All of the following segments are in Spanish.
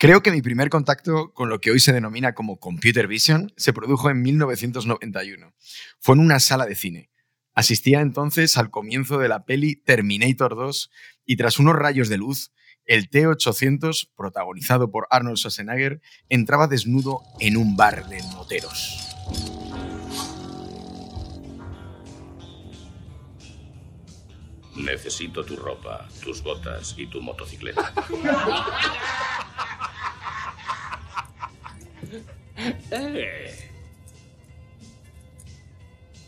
Creo que mi primer contacto con lo que hoy se denomina como computer vision se produjo en 1991. Fue en una sala de cine. Asistía entonces al comienzo de la peli Terminator 2 y tras unos rayos de luz, el T-800, protagonizado por Arnold Schwarzenegger, entraba desnudo en un bar de moteros. Necesito tu ropa, tus botas y tu motocicleta.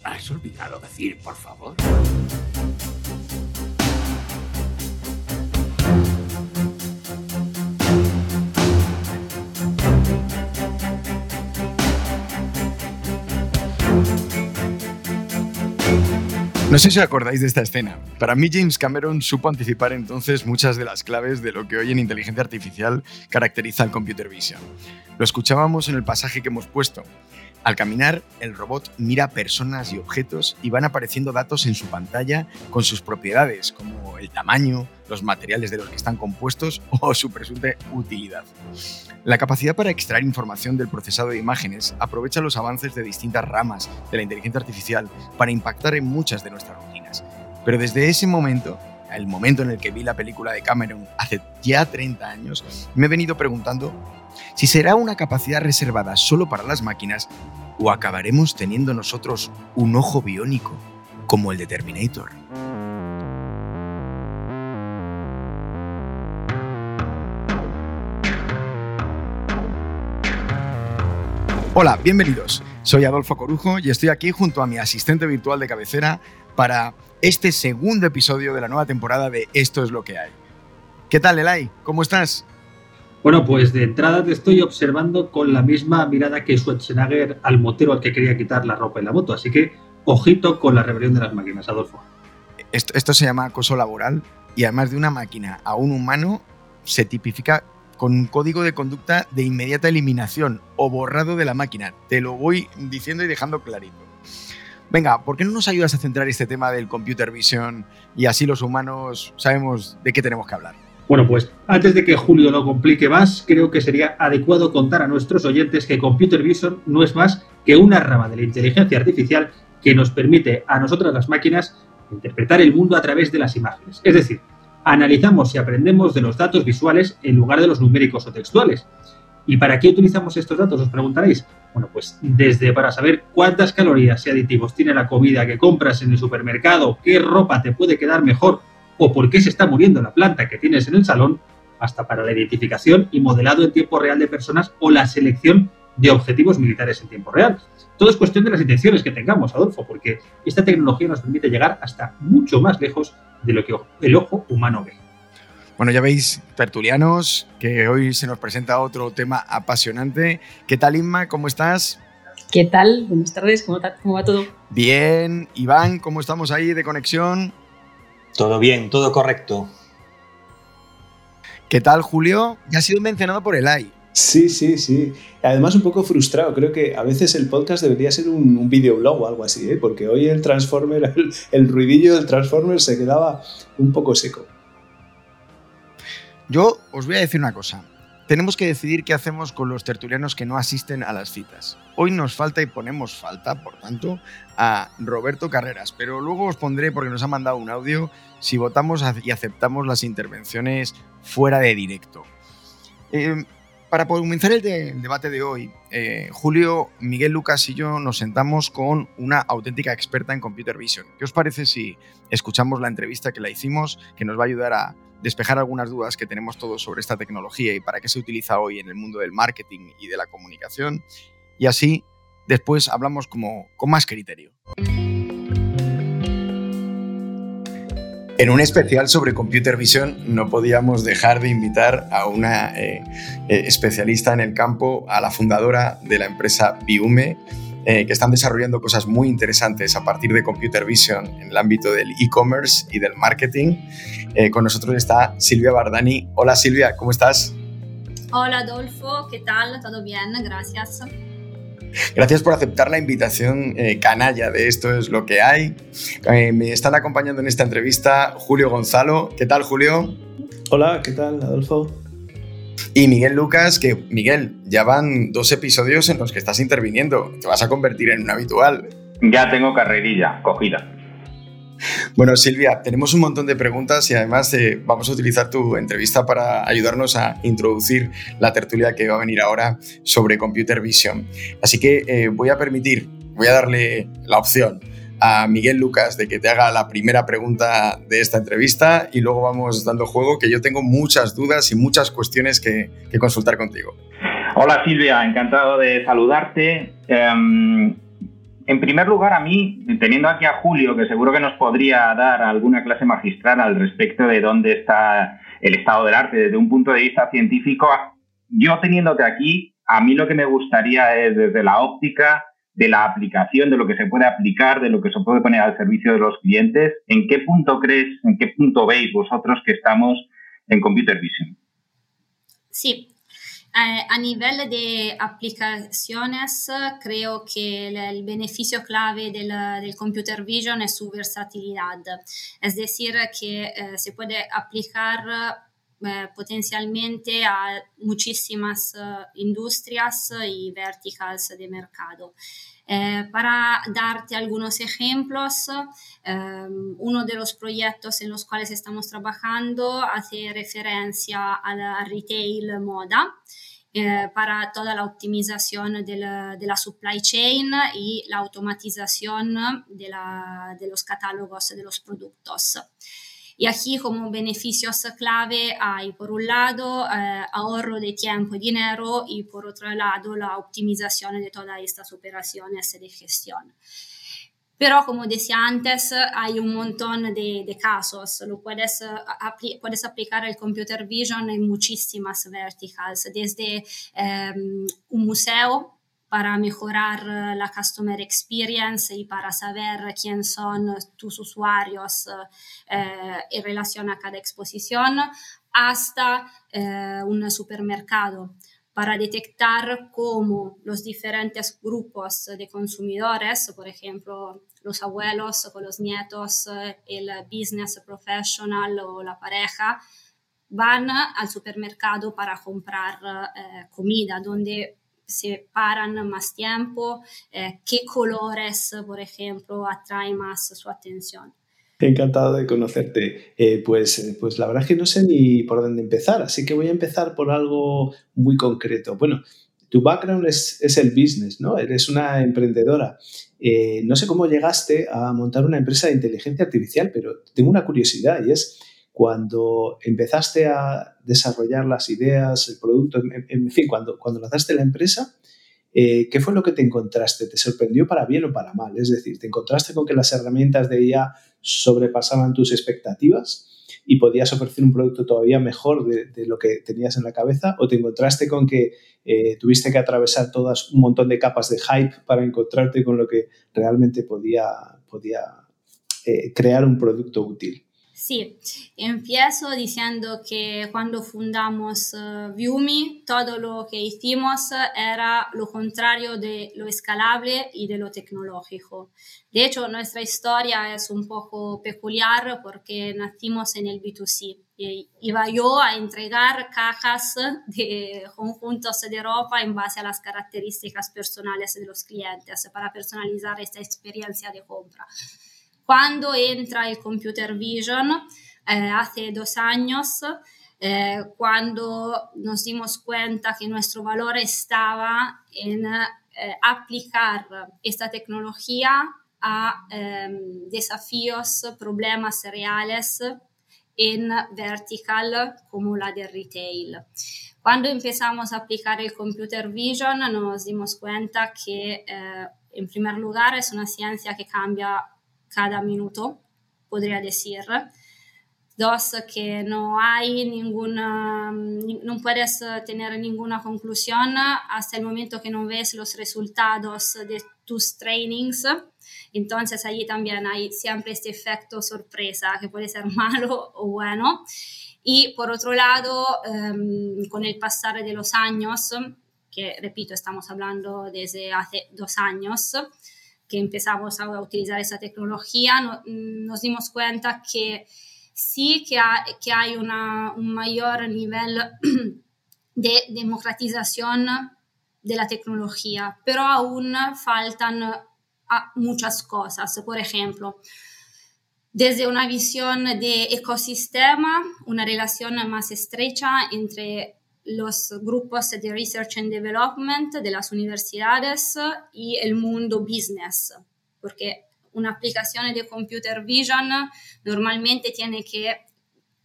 ¿Has olvidado decir, por favor? No sé si acordáis de esta escena. Para mí James Cameron supo anticipar entonces muchas de las claves de lo que hoy en inteligencia artificial caracteriza al computer vision. Lo escuchábamos en el pasaje que hemos puesto. Al caminar, el robot mira personas y objetos y van apareciendo datos en su pantalla con sus propiedades, como el tamaño, los materiales de los que están compuestos o su presunta utilidad. La capacidad para extraer información del procesado de imágenes aprovecha los avances de distintas ramas de la inteligencia artificial para impactar en muchas de nuestras rutinas. Pero desde ese momento, el momento en el que vi la película de Cameron hace ya 30 años, me he venido preguntando si será una capacidad reservada solo para las máquinas o acabaremos teniendo nosotros un ojo biónico como el de Terminator. Hola, bienvenidos. Soy Adolfo Corujo y estoy aquí junto a mi asistente virtual de cabecera para este segundo episodio de la nueva temporada de Esto es lo que hay. ¿Qué tal, Elay? ¿Cómo estás? Bueno, pues de entrada te estoy observando con la misma mirada que Schwarzenegger al motero al que quería quitar la ropa y la moto. Así que ojito con la rebelión de las máquinas, Adolfo. Esto, esto se llama acoso laboral y además de una máquina a un humano se tipifica con un código de conducta de inmediata eliminación o borrado de la máquina. Te lo voy diciendo y dejando clarito. Venga, ¿por qué no nos ayudas a centrar este tema del computer vision y así los humanos sabemos de qué tenemos que hablar? Bueno, pues antes de que Julio lo complique más, creo que sería adecuado contar a nuestros oyentes que Computer Vision no es más que una rama de la inteligencia artificial que nos permite a nosotras las máquinas interpretar el mundo a través de las imágenes. Es decir, analizamos y aprendemos de los datos visuales en lugar de los numéricos o textuales. ¿Y para qué utilizamos estos datos? Os preguntaréis. Bueno, pues desde para saber cuántas calorías y aditivos tiene la comida que compras en el supermercado, qué ropa te puede quedar mejor o por qué se está muriendo la planta que tienes en el salón, hasta para la identificación y modelado en tiempo real de personas o la selección de objetivos militares en tiempo real. Todo es cuestión de las intenciones que tengamos, Adolfo, porque esta tecnología nos permite llegar hasta mucho más lejos de lo que el ojo humano ve. Bueno, ya veis, tertulianos, que hoy se nos presenta otro tema apasionante. ¿Qué tal, Inma? ¿Cómo estás? ¿Qué tal? Buenas tardes, ¿cómo, cómo va todo? Bien. Iván, ¿cómo estamos ahí de conexión? Todo bien, todo correcto. ¿Qué tal, Julio? Ya ha sido mencionado por Elai. Sí, sí, sí. Además, un poco frustrado. Creo que a veces el podcast debería ser un, un videoblog o algo así, ¿eh? porque hoy el Transformer, el, el ruidillo del Transformer se quedaba un poco seco. Yo os voy a decir una cosa. Tenemos que decidir qué hacemos con los tertulianos que no asisten a las citas. Hoy nos falta y ponemos falta, por tanto, a Roberto Carreras, pero luego os pondré, porque nos ha mandado un audio, si votamos y aceptamos las intervenciones fuera de directo. Eh, para comenzar el, de, el, debate de hoy, eh, Julio, Miguel Lucas y yo nos sentamos con una auténtica experta en Computer Vision. ¿Qué os parece si escuchamos la entrevista que la hicimos, que nos va a ayudar a despejar algunas dudas que tenemos todos sobre esta tecnología y para qué se utiliza hoy en el mundo del marketing y de la comunicación? Y así, después hablamos como, con más criterio. En un especial sobre Computer Vision no podíamos dejar de invitar a una eh, eh, especialista en el campo, a la fundadora de la empresa Biume, eh, que están desarrollando cosas muy interesantes a partir de Computer Vision en el ámbito del e-commerce y del marketing. Eh, con nosotros está Silvia Bardani. Hola Silvia, ¿cómo estás? Hola Adolfo, ¿qué tal? ¿Todo bien? Gracias. Gracias por aceptar la invitación eh, canalla de Esto es lo que hay. Eh, me están acompañando en esta entrevista Julio Gonzalo. ¿Qué tal, Julio? Hola, ¿qué tal, Adolfo? Y Miguel Lucas, que Miguel, ya van dos episodios en los que estás interviniendo. Te vas a convertir en un habitual. Ya tengo carrerilla cogida. Bueno, Silvia, tenemos un montón de preguntas y además eh, vamos a utilizar tu entrevista para ayudarnos a introducir la tertulia que va a venir ahora sobre Computer Vision. Así que eh, voy a permitir, voy a darle la opción a Miguel Lucas de que te haga la primera pregunta de esta entrevista y luego vamos dando juego, que yo tengo muchas dudas y muchas cuestiones que, consultar contigo. Hola Silvia, encantado de saludarte. Em, en primer lugar, a mí, teniendo aquí a Julio, que seguro que nos podría dar alguna clase magistral al respecto de dónde está el estado del arte desde un punto de vista científico, yo teniéndote aquí, a mí lo que me gustaría es desde la óptica de la aplicación, de lo que se puede aplicar, de lo que se puede poner al servicio de los clientes, ¿en qué punto crees, en qué punto veis vosotros que estamos en Computer Vision? Sí, eh, a nivel de aplicaciones, creo que el, beneficio clave del, computer vision es su versatilidad, es decir, que eh, se puede aplicar eh, potencialmente a muchísimas industrias y verticals de mercado. para darte algunos ejemplos, uno de los proyectos en los cuales estamos trabajando hace referencia al retail moda. Eh, para toda la optimización de la, supply chain y la automatización de, de, los catálogos de los productos. Y aquí como beneficios clave hay por un lado eh, ahorro de tiempo y dinero y por otro lado la optimización de todas estas operaciones de gestión. Pero como decía antes, hay un montón de, de casos. Lo puedes, apli puedes aplicar el computer vision en muchísimas verticals, desde um, un museo para mejorar la customer experience y para saber quién son tus usuarios eh, en relación a cada exposición, hasta eh, un supermercado para detectar cómo los diferentes grupos de consumidores, por ejemplo, los abuelos con los nietos, eh, el business professional o la pareja, van al supermercado para comprar eh, comida, donde se paran más tiempo, eh, qué colores, por ejemplo, atraen más su atención. Encantado de conocerte. pues, pues la verdad es que no sé ni por dónde empezar, así que voy a empezar por algo muy concreto. Bueno, tu background es, es el business, ¿no? Eres una emprendedora. Eh, no sé cómo llegaste a montar una empresa de inteligencia artificial, pero tengo una curiosidad y es cuando empezaste a desarrollar las ideas, el producto, en, fin, cuando, cuando lanzaste la empresa, eh, ¿qué fue lo que te encontraste? ¿Te sorprendió para bien o para mal? Es decir, ¿te encontraste con que las herramientas de IA sobrepasaban tus expectativas? y podías ofrecer un producto todavía mejor de, lo que tenías en la cabeza o te encontraste con que eh, tuviste que atravesar todas un montón de capas de hype para encontrarte con lo que realmente podía, podía eh, crear un producto útil. Sí, empiezo diciendo que cuando fundamos uh, Viumi, todo lo que hicimos era lo contrario de lo escalable y de lo tecnológico. De hecho, nuestra historia es un poco peculiar porque nacimos en el B2C. iba yo a entregar cajas de conjuntos de ropa en base a las características personales de los clientes para personalizar esta experiencia de compra. Cuando entra el computer vision, eh, hace dos años, eh, cuando nos dimos cuenta que nuestro valor estaba en eh, aplicar esta tecnología a em, desafíos, problemas reales en vertical como la de retail. Cuando empezamos a aplicar el computer vision nos dimos cuenta que en primer lugar es una ciencia que cambia cada minuto, podría decir. Dos, que no hay ninguna, no puedes tener ninguna conclusión hasta el momento que no ves los resultados de tus trainings. Entonces ahí también hay siempre este efecto sorpresa que puede ser malo o bueno. Y por otro lado, em, con el pasar de los años, que repito, estamos hablando desde hace dos años, que empezamos a utilizar esa tecnología, nos dimos cuenta que sí que, que hay un mayor nivel de democratización de la tecnología, pero aún faltan ah, muchas cosas. Por ejemplo, desde una visión de ecosistema, una relación más estrecha entre los grupos de research and development de las universidades y el mundo business, porque una aplicación de computer vision normalmente tiene que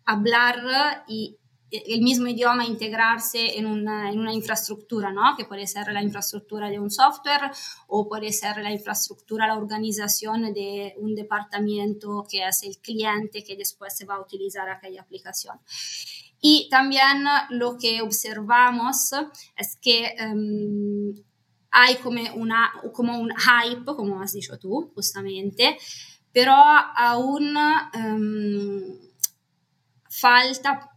hablar y el mismo idioma integrarse en una, en una, infraestructura, ¿no? Que puede ser la infraestructura de un software o puede ser la infraestructura, la organización de un departamento que es el cliente que después se va a utilizar aquella aplicación. Y también lo que observamos es que um, hay como, una, como un hype, como has dicho tú, justamente, pero aún um, falta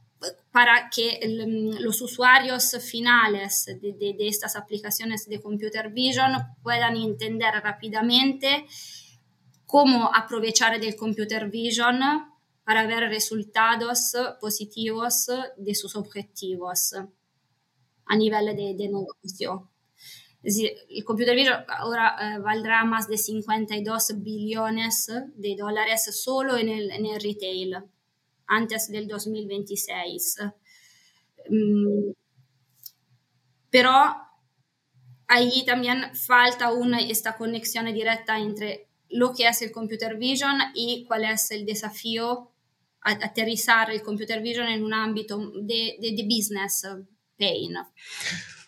para que el, los usuarios finales de, de, de, estas aplicaciones de computer vision puedan entender rápidamente cómo aprovechar del computer vision para ver resultados positivos de sus objetivos a nivel de, de negocio. Decir, el computer vision ahora eh, valdrá más de 52 billones de dólares solo en el, en el retail antes del 2026. Mm, pero ahí también falta una, esta conexión directa entre lo que es el computer vision y cuál es el desafío aterrizar el computer vision en un ámbito de, de, de business pain.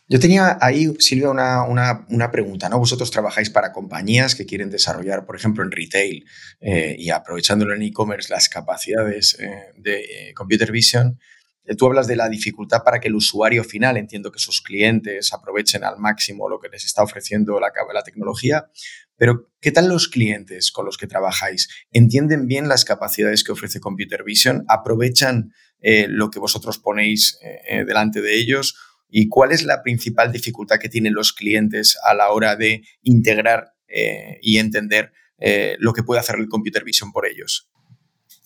Yo tenía ahí, Silvia, una, una, una, pregunta. ¿no? Vosotros trabajáis para compañías que quieren desarrollar, por ejemplo, en retail eh, y aprovechándolo en e-commerce las capacidades eh, de eh, computer vision. Eh, tú hablas de la dificultad para que el usuario final, entiendo que sus clientes aprovechen al máximo lo que les está ofreciendo la, la tecnología, pero ¿qué tal los clientes con los que trabajáis? ¿Entienden bien las capacidades que ofrece Computer Vision? ¿Aprovechan eh, lo que vosotros ponéis eh, delante de ellos? ¿Y cuál es la principal dificultad que tienen los clientes a la hora de integrar eh, y entender eh, lo que puede hacer el Computer Vision por ellos?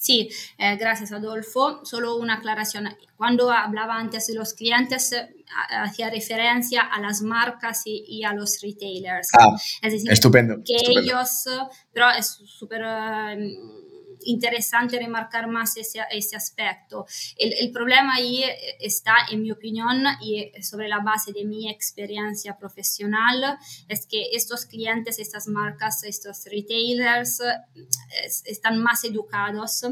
Sí, eh, gracias Adolfo. Solo una aclaración. Cuando hablaba antes de los clientes, eh, hacía referencia a las marcas y, y a los retailers. Ah, es decir, estupendo. Que estupendo. ellos, pero es súper... interesante remarcar más ese, ese aspecto. El, el, problema ahí está, en mi opinión, y sobre la base de mi experiencia profesional, es que estos clientes, estas marcas, estos retailers están más educados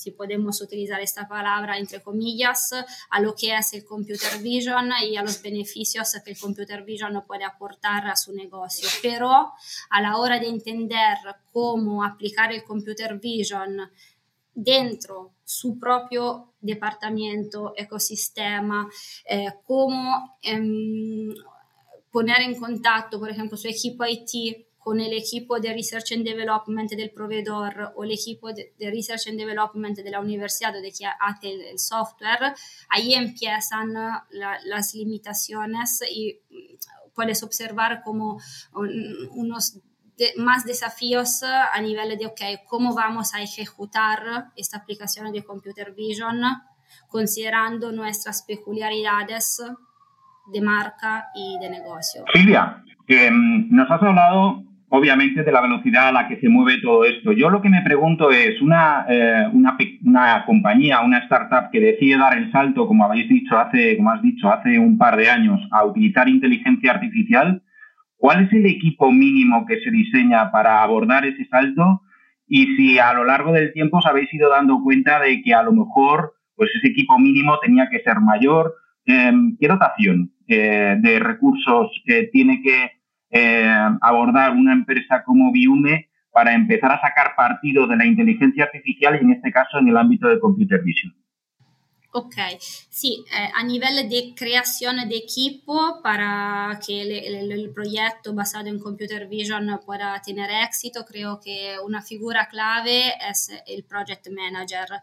si podemos utilizar esta palabra entre comillas, a lo que es el computer vision y a los beneficios que el computer vision puede aportar a su negocio. Pero a la hora de entender cómo aplicar el computer vision dentro su propio departamento, ecosistema, eh, cómo eh, poner en contacto, por ejemplo, su equipo IT con el equipo de Research and Development del proveedor o el equipo de, Research and Development de la universidad de que hace el, software, ahí empiezan la, las limitaciones y puedes observar como un, unos de, más desafíos a nivel de, ok, ¿cómo vamos a ejecutar esta aplicación de Computer Vision considerando nuestras peculiaridades de marca y de negocio? Silvia, que nos has hablado obviamente de la velocidad a la que se mueve todo esto. Yo lo que me pregunto es, una, eh, una, compañía, una startup que decide dar el salto, como habéis dicho hace, como has dicho, hace un par de años, a utilizar inteligencia artificial, ¿cuál es el equipo mínimo que se diseña para abordar ese salto? Y si a lo largo del tiempo os habéis ido dando cuenta de que a lo mejor pues ese equipo mínimo tenía que ser mayor, eh, ¿qué dotación eh, de recursos tiene que eh, abordar una empresa como Biume para empezar a sacar partido de la inteligencia artificial y en este caso en el ámbito de computer vision. Ok, sí, eh, a nivel de creación de equipo el, el, el, proyecto basado en computer vision pueda tener éxito, creo que una figura clave es el project manager,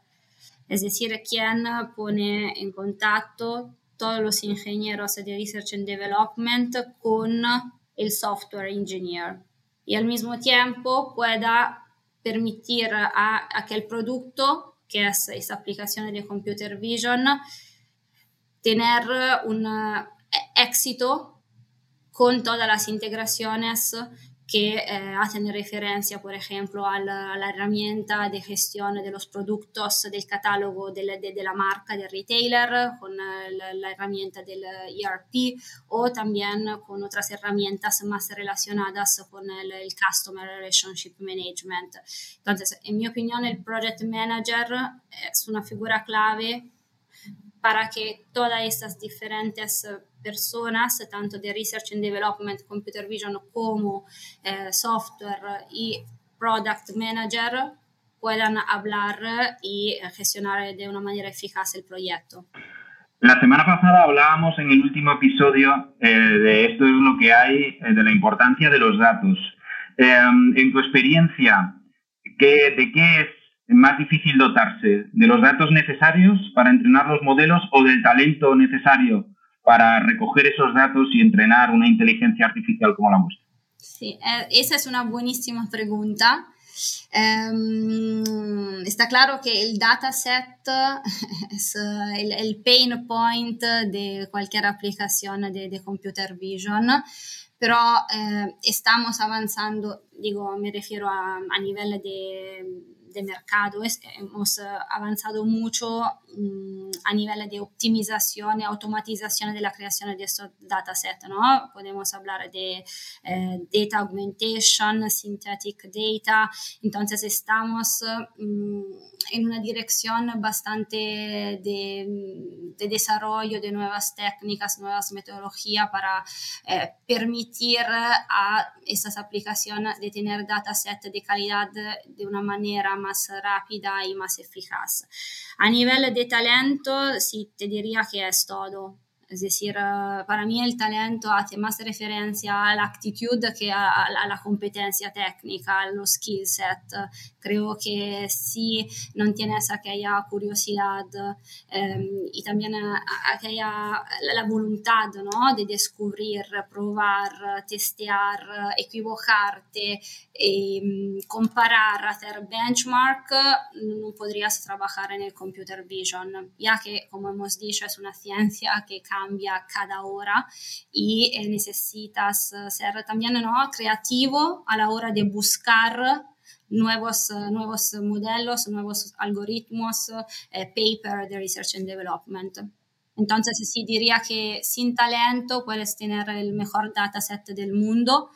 es decir, quien pone en contacto todos los ingenieros de research and development con el software engineer. Y al mismo tiempo pueda permitir a aquel producto que es esa aplicación de computer vision tener un éxito con todas las integraciones que eh, hacen referencia, por ejemplo, a la, a la, herramienta de gestión de los productos del catálogo de la, de, de la marca del retailer, con eh, la, la, herramienta del ERP o también con otras herramientas más relacionadas con el, el Customer Relationship Management. Entonces, en mi opinión, el Project Manager es una figura clave para que todas estas diferentes personas, tanto de Research and Development, Computer Vision como eh, Software y Product Manager, puedan hablar y gestionar de una manera eficaz el proyecto. La semana pasada hablábamos en el último episodio eh, de esto es lo que hay, eh, de la importancia de los datos. Eh, en tu experiencia, ¿qué, ¿de qué es más difícil dotarse? ¿De los datos necesarios para entrenar los modelos o del talento necesario para recoger esos datos y entrenar una inteligencia artificial como la vuestra? Sí, esa es una buenísima pregunta. Um, está claro que el dataset es el, el, pain point de cualquier aplicación de, de computer vision, pero eh, estamos avanzando, digo, me refiero a, a nivel de de mercado. Hemos avanzado mucho um, a nivel de optimización y automatización de la creación de estos datasets. ¿no? Podemos hablar de eh, data augmentation, synthetic data. Entonces estamos um, en una dirección bastante de, de, desarrollo de nuevas técnicas, nuevas metodologías para eh, permitir a estas aplicaciones de tener datasets de calidad de una manera más rápida y más eficaz. A nivel de talento, sí, te diría que es todo. Es decir, uh, para mí el talento hace más referencia a la actitud que a, a, a la competencia técnica, a los skill set. Creo que si no tienes aquella curiosidad um, y también aquella la, voluntad ¿no? de descubrir, probar, testear, equivocarte, um, comparar, hacer benchmark, no podrías trabajar en el computer vision, ya que, como hemos dicho, es una ciencia que cambia cada hora y eh, necesitas ser también ¿no? creativo a la hora de buscar nuevos, uh, nuevos modelos, nuevos algoritmos, uh, paper de research and development. Entonces, sí diría que sin talento puedes tener el mejor dataset del mundo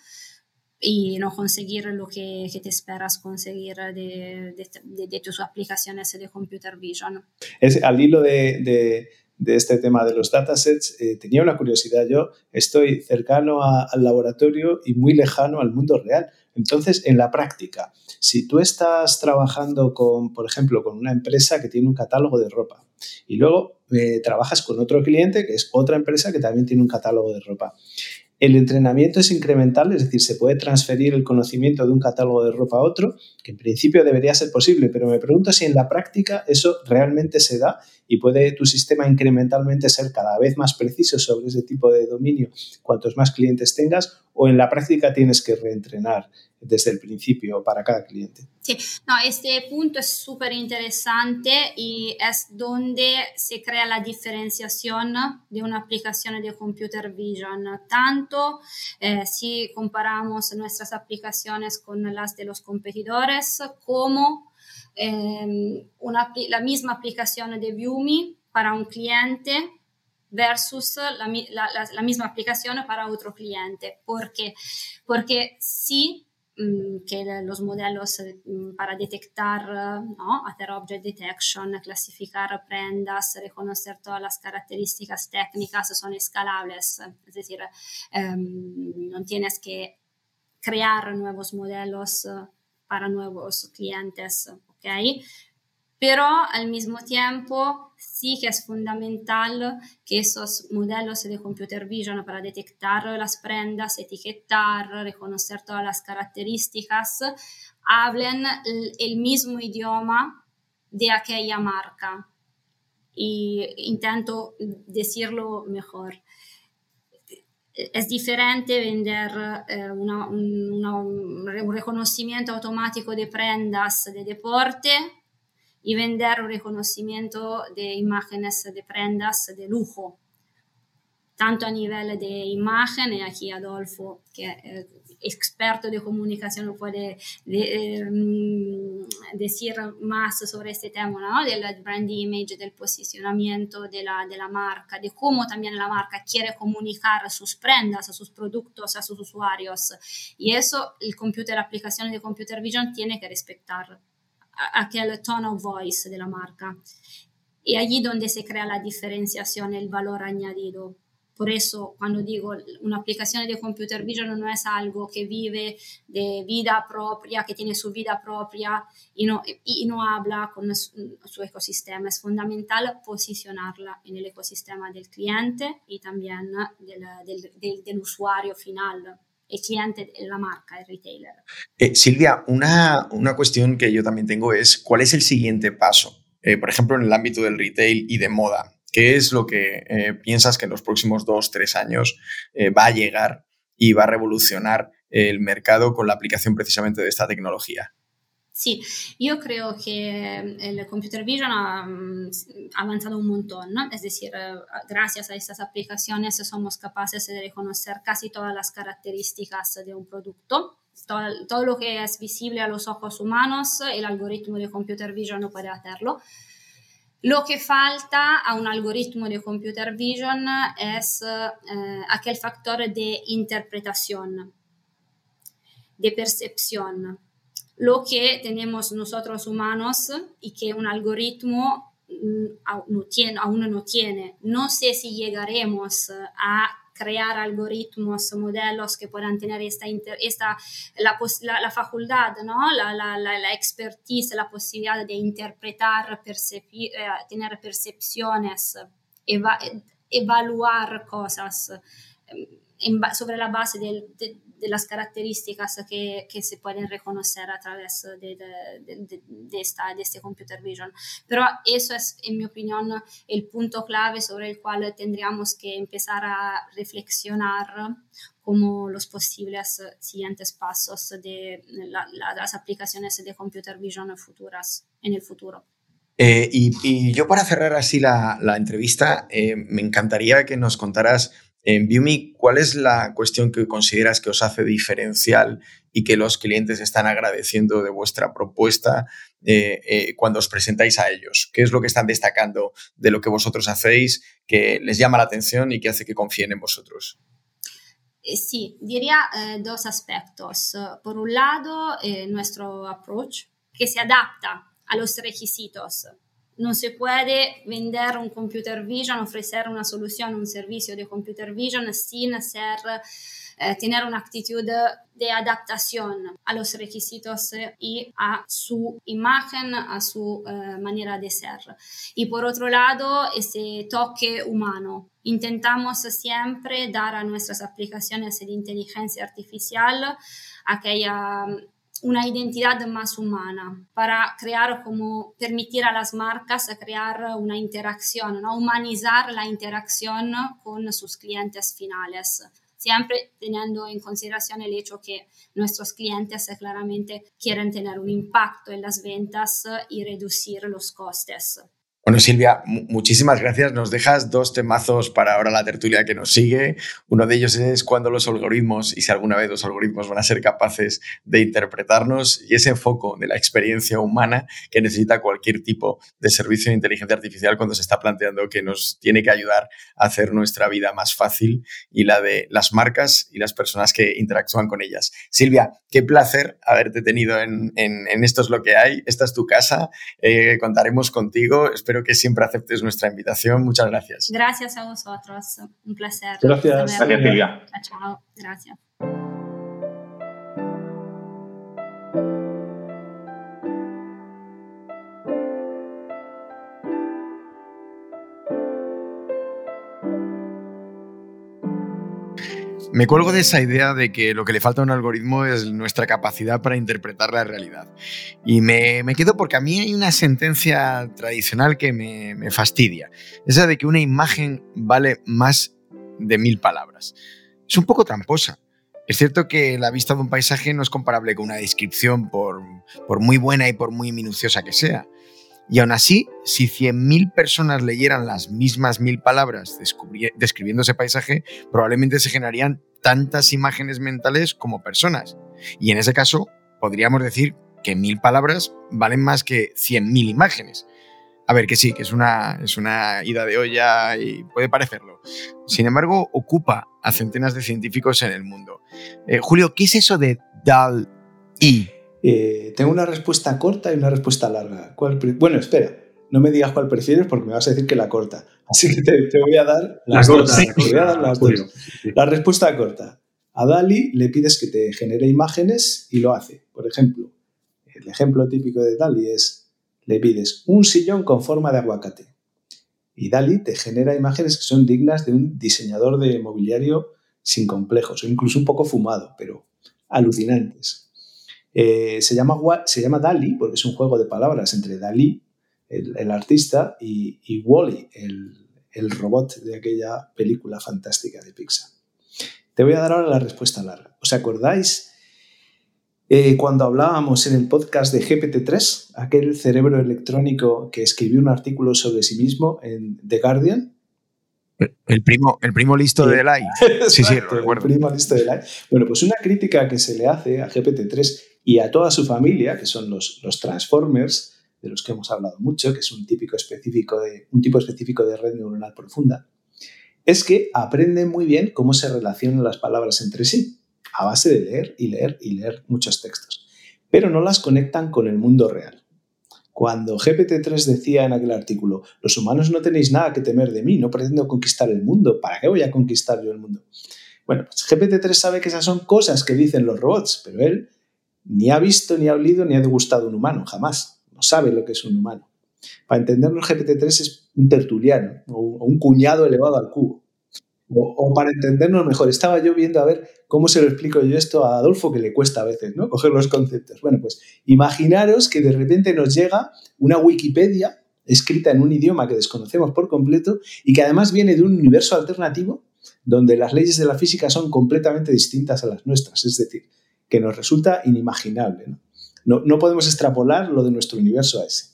y no conseguir lo que, que te esperas conseguir de, de, de, de, tus aplicaciones de computer vision. Es al hilo de, de este tema de los datasets, eh, tenía una curiosidad. Yo estoy cercano a, al laboratorio y muy lejano al mundo real. Entonces, en la práctica, si tú estás trabajando con, por ejemplo, con una empresa que tiene un catálogo de ropa y luego eh, trabajas con otro cliente que es otra empresa que también tiene un catálogo de ropa. El entrenamiento es incremental, es decir, se puede transferir el conocimiento de un catálogo de ropa a otro, que en principio debería ser posible, pero me pregunto si en la práctica eso realmente se da y puede tu sistema incrementalmente ser cada vez más preciso sobre ese tipo de dominio cuantos más clientes tengas o en la práctica tienes que reentrenar desde el principio para cada cliente. Sí, no, este punto es súper interesante y es donde se crea la diferenciación de una aplicación de computer vision. Tanto eh, si comparamos nuestras aplicaciones con las de los competidores, como eh, una, la misma aplicación de Viumi para un cliente versus la, la, la, misma aplicación para otro cliente. ¿Por qué? Porque sí mm, que los modelos mm, para detectar, ¿no? hacer object detection, clasificar prendas, reconocer todas las características técnicas son escalables. Es decir, um, no tienes que crear nuevos modelos para nuevos clientes ¿ok? Pero al mismo tiempo sí que es fundamental que esos modelos de computer vision para detectar las prendas, etiquetar, reconocer todas las características, hablen el mismo idioma de aquella marca. Y intento decirlo mejor es diferente vender eh, una, una, un reconocimiento automático de prendas de deporte y vender un reconocimiento de imágenes de prendas de lujo, tanto a nivel de imagen, y aquí Adolfo, que es experto de comunicación, puede de, um, decir más sobre este tema, ¿no? del brand image, del posicionamiento de la, de la marca, de cómo también la marca quiere comunicar sus prendas, sus productos a sus usuarios. Y eso el computer, la aplicación de computer vision tiene que respetar aquel tone of voice de la marca. Y allí donde se crea la diferenciación, el valor añadido. Por eso, cuando digo una aplicación de computer vision no es algo que vive de vida propia, que tiene su vida propia y no, y no habla con su, ecosistema. Es fundamental posicionarla en el ecosistema del cliente y también del, del, del, del usuario final el cliente, la marca, el retailer. Eh, Silvia, una, una, cuestión que yo también tengo es, ¿cuál es el siguiente paso? Eh, por ejemplo, en el ámbito del retail y de moda. ¿Qué es lo que eh, piensas que en los próximos dos, tres años eh, va a llegar y va a revolucionar el mercado con la aplicación precisamente de esta tecnología? Sí, yo creo que el computer vision ha, ha avanzado un montón, ¿no? es decir, gracias a estas aplicaciones somos capaces de reconocer casi todas las características de un producto. Todo, todo lo que es visible a los ojos humanos, el algoritmo de computer vision no puede hacerlo. Lo que falta a un algoritmo de computer vision es eh, aquel factor de interpretación, de percepción. Lo que tenemos nosotros humanos y que un algoritmo no tiene, aún no tiene. No sé si llegaremos a crear algoritmos, modelos que puedan tener esta, esta la, la, la, facultad, ¿no? la, la, expertise, la posibilidad de interpretar, percepi, eh, tener percepciones, eva, evaluar cosas en, sobre la base del, de, de las características que, que, se pueden reconocer a través de, de, de, esta, de este computer vision. Pero eso es, en mi opinión, el punto clave sobre el cual tendríamos que empezar a reflexionar como los posibles siguientes pasos de la, la, las aplicaciones de computer vision futuras en el futuro. Eh, y, y, yo para cerrar así la, la entrevista, eh, me encantaría que nos contaras en Viumi, ¿cuál es la cuestión que consideras que os hace diferencial y que los clientes están agradeciendo de vuestra propuesta eh, eh, cuando os presentáis a ellos? ¿Qué es lo que están destacando de lo que vosotros hacéis que les llama la atención y que hace que confíen en vosotros? Eh, sí, diría eh, dos aspectos. Por un lado, eh, nuestro approach, que se adapta a los requisitos no se puede vender un computer vision, ofrecer una solución, un servicio de computer vision sin ser, eh, tener una actitud de adaptación a los requisitos y a su imagen, a su eh, manera de ser. Y por otro lado, ese toque humano. Intentamos siempre dar a nuestras aplicaciones de inteligencia artificial aquella una identidad más humana para crear como permitir a las marcas crear una interacción, humanizar la interacción con sus clientes finales siempre teniendo en consideración el hecho que nuestros clientes claramente quieren tener un impacto en las ventas y reducir los costes. Bueno, Silvia, muchísimas gracias. Nos dejas dos temazos para ahora la tertulia que nos sigue. Uno de ellos es cuando los algoritmos, y si alguna vez los algoritmos van a ser capaces de interpretarnos, y ese foco de la experiencia humana que necesita cualquier tipo de servicio de inteligencia artificial cuando se está planteando que nos tiene que ayudar a hacer nuestra vida más fácil y la de las marcas y las personas que interactúan con ellas. Silvia, qué placer haberte tenido en, en, en Esto es lo que hay. Esta es tu casa. Eh, contaremos contigo. Espero espero que siempre aceptes nuestra invitación. Muchas gracias. Gracias a vosotros. Un placer. Gracias. Gracias, Silvia. Chao. Gracias. Me cuelgo de esa idea de que lo que le falta a un algoritmo es nuestra capacidad para interpretar la realidad. Y me, me quedo porque a mí hay una sentencia tradicional que me, fastidia. Esa de que una imagen vale más de mil palabras. Es un poco tramposa. Es cierto que la vista de un paisaje no es comparable con una descripción por, por muy buena y por muy minuciosa que sea. Y aún así, si 100.000 personas leyeran las mismas mil palabras describiendo ese paisaje, probablemente se generarían tantas imágenes mentales como personas. Y en ese caso, podríamos decir que mil palabras valen más que 100.000 imágenes. A ver, que sí, que es una, es una ida de olla y puede parecerlo. Sin embargo, ocupa a centenas de científicos en el mundo. Eh, Julio, ¿qué es eso de DAL-I? Eh, tengo una respuesta corta y una respuesta larga. bueno, espera, no me digas cuál prefieres porque me vas a decir que la corta. Así que te, voy a dar las la dos. Corta, te voy a dar las dos. La respuesta corta. A Dali le pides que te genere imágenes y lo hace. Por ejemplo, el ejemplo típico de Dali es, le pides un sillón con forma de aguacate. Y Dali te genera imágenes que son dignas de un diseñador de mobiliario sin complejos, o incluso un poco fumado, pero alucinantes. Eh, se, llama, se llama Dali porque es un juego de palabras entre Dali, el, artista, y, y Wally, el, el, robot de aquella película fantástica de Pixar. Te voy a dar ahora la respuesta larga. ¿Os acordáis eh, cuando hablábamos en el podcast de GPT-3, aquel cerebro electrónico que escribió un artículo sobre sí mismo en The Guardian? El primo, el primo listo de Lai. sí, sí, lo recuerdo. El primo listo de. Bueno, pues una crítica que se le hace a GPT-3 y a toda su familia, que son los, los Transformers, de los que hemos hablado mucho, que es un, típico específico de, un tipo específico de red neuronal profunda, es que aprenden muy bien cómo se relacionan las palabras entre sí, a base de leer y leer y leer muchos textos, pero no las conectan con el mundo real. Cuando GPT-3 decía en aquel artículo, los humanos no tenéis nada que temer de mí, no pretendo conquistar el mundo, ¿para qué voy a conquistar yo el mundo? Bueno, pues GPT-3 sabe que esas son cosas que dicen los robots, pero él ni ha visto, ni ha olido, ni ha degustado un humano, jamás. Sabe lo que es un humano. Para entendernos, GPT-3 es un tertuliano o un cuñado elevado al cubo. O, para entendernos mejor, estaba yo viendo a ver cómo se lo explico yo esto a Adolfo, que le cuesta a veces, ¿no? Coger los conceptos. Bueno, pues imaginaros que de repente nos llega una Wikipedia escrita en un idioma que desconocemos por completo y que además viene de un universo alternativo donde las leyes de la física son completamente distintas a las nuestras. Es decir, que nos resulta inimaginable. ¿no? No, podemos extrapolar lo de nuestro universo a ese.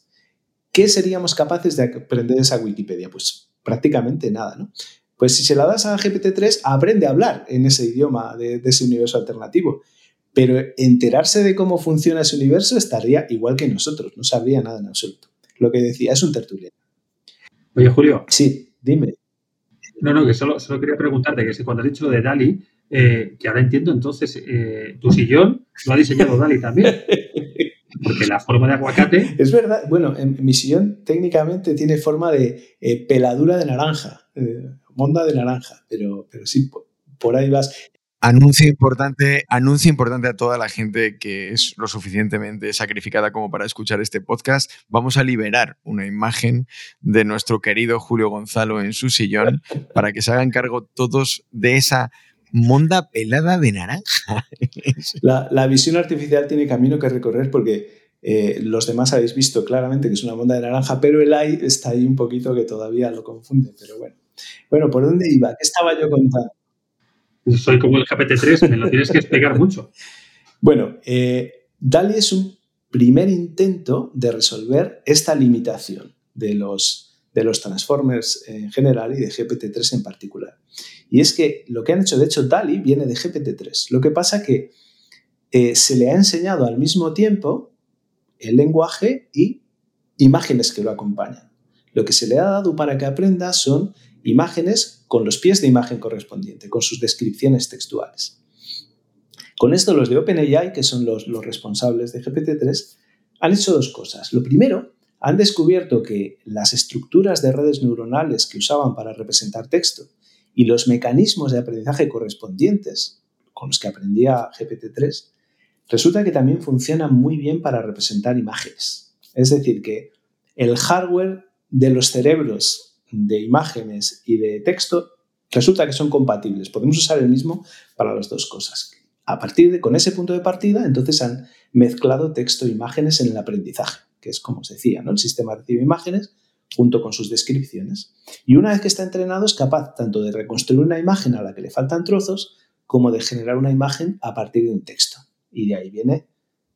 ¿Qué seríamos capaces de aprender esa Wikipedia? Pues prácticamente nada. ¿no? Pues si se la das a GPT-3, aprende a hablar en ese idioma de, ese universo alternativo. Pero enterarse de cómo funciona ese universo estaría igual que nosotros, no sabría nada en absoluto. Lo que decía es un tertuliano. Oye, Julio. Sí, dime. No, no, que solo, solo quería preguntarte que si cuando has dicho lo de Dali, eh, que ahora entiendo, entonces, eh, tu sillón lo ha diseñado Dali también. Porque la forma de aguacate. Es verdad, bueno, en, mi sillón técnicamente tiene forma de eh, peladura de naranja, monda de naranja, pero, pero sí, por, ahí vas. Anuncio importante, anuncio importante a toda la gente que es lo suficientemente sacrificada como para escuchar este podcast. Vamos a liberar una imagen de nuestro querido Julio Gonzalo en su sillón para que se hagan cargo todos de esa monda pelada de naranja. la, visión artificial tiene camino que recorrer porque eh, los demás habéis visto claramente que es una monda de naranja, pero el AI está ahí un poquito que todavía lo confunde. Pero bueno, bueno ¿por dónde iba? ¿Qué estaba yo contando? Soy como el GPT-3, me lo tienes que explicar mucho. Bueno, eh, DALI es un primer intento de resolver esta limitación de los, de los transformers en general y de GPT-3 en particular. Y es que lo que han hecho, de hecho, DALI viene de GPT-3. Lo que pasa que eh, se le ha enseñado al mismo tiempo el lenguaje y imágenes que lo acompañan. Lo que se le ha dado para que aprenda son imágenes con los pies de imagen correspondiente, con sus descripciones textuales. Con esto los de OpenAI, que son los, los responsables de GPT-3, han hecho dos cosas. Lo primero, han descubierto que las estructuras de redes neuronales que usaban para representar texto y los mecanismos de aprendizaje correspondientes con los que aprendía GPT-3, resulta que también funcionan muy bien para representar imágenes. Es decir, que el hardware de los cerebros de imágenes y de texto resulta que son compatibles. Podemos usar el mismo para las dos cosas. A partir de con ese punto de partida, entonces han mezclado texto e imágenes en el aprendizaje, que es como os decía, ¿no? El sistema recibe imágenes junto con sus descripciones. Y una vez que está entrenado es capaz tanto de reconstruir una imagen a la que le faltan trozos como de generar una imagen a partir de un texto. Y de ahí viene,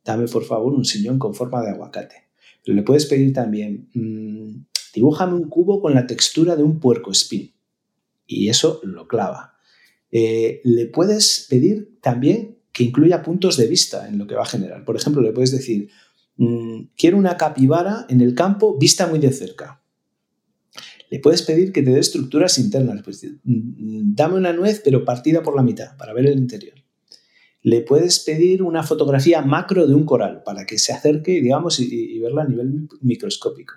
dame por favor un sillón con forma de aguacate. Pero le puedes pedir también, mmm, dibújame un cubo con la textura de un puerco espín. Y eso lo clava. Eh, le puedes pedir también que incluya puntos de vista en lo que va a generar. Por ejemplo, le puedes decir, mmm, quiero una capibara en el campo vista muy de cerca. Le puedes pedir que te dé estructuras internas. Pues, mmm, dame una nuez, pero partida por la mitad, para ver el interior le puedes pedir una fotografía macro de un coral para que se acerque, digamos, y, verla a nivel microscópico.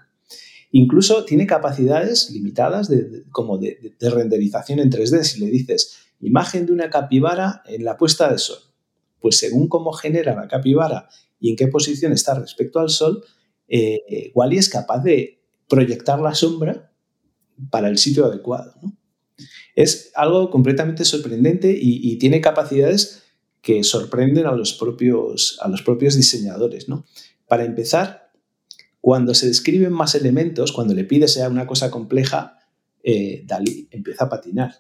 Incluso tiene capacidades limitadas de, como de, de, renderización en 3D. Si le dices imagen de una capibara en la puesta de sol, pues según cómo genera la capibara y en qué posición está respecto al sol, eh, Wally es capaz de proyectar la sombra para el sitio adecuado. Es algo completamente sorprendente y, y tiene capacidades que sorprenden a los propios, a los propios diseñadores. ¿no? Para empezar, cuando se describen más elementos, cuando le pides sea una cosa compleja, eh, Dalí empieza a patinar.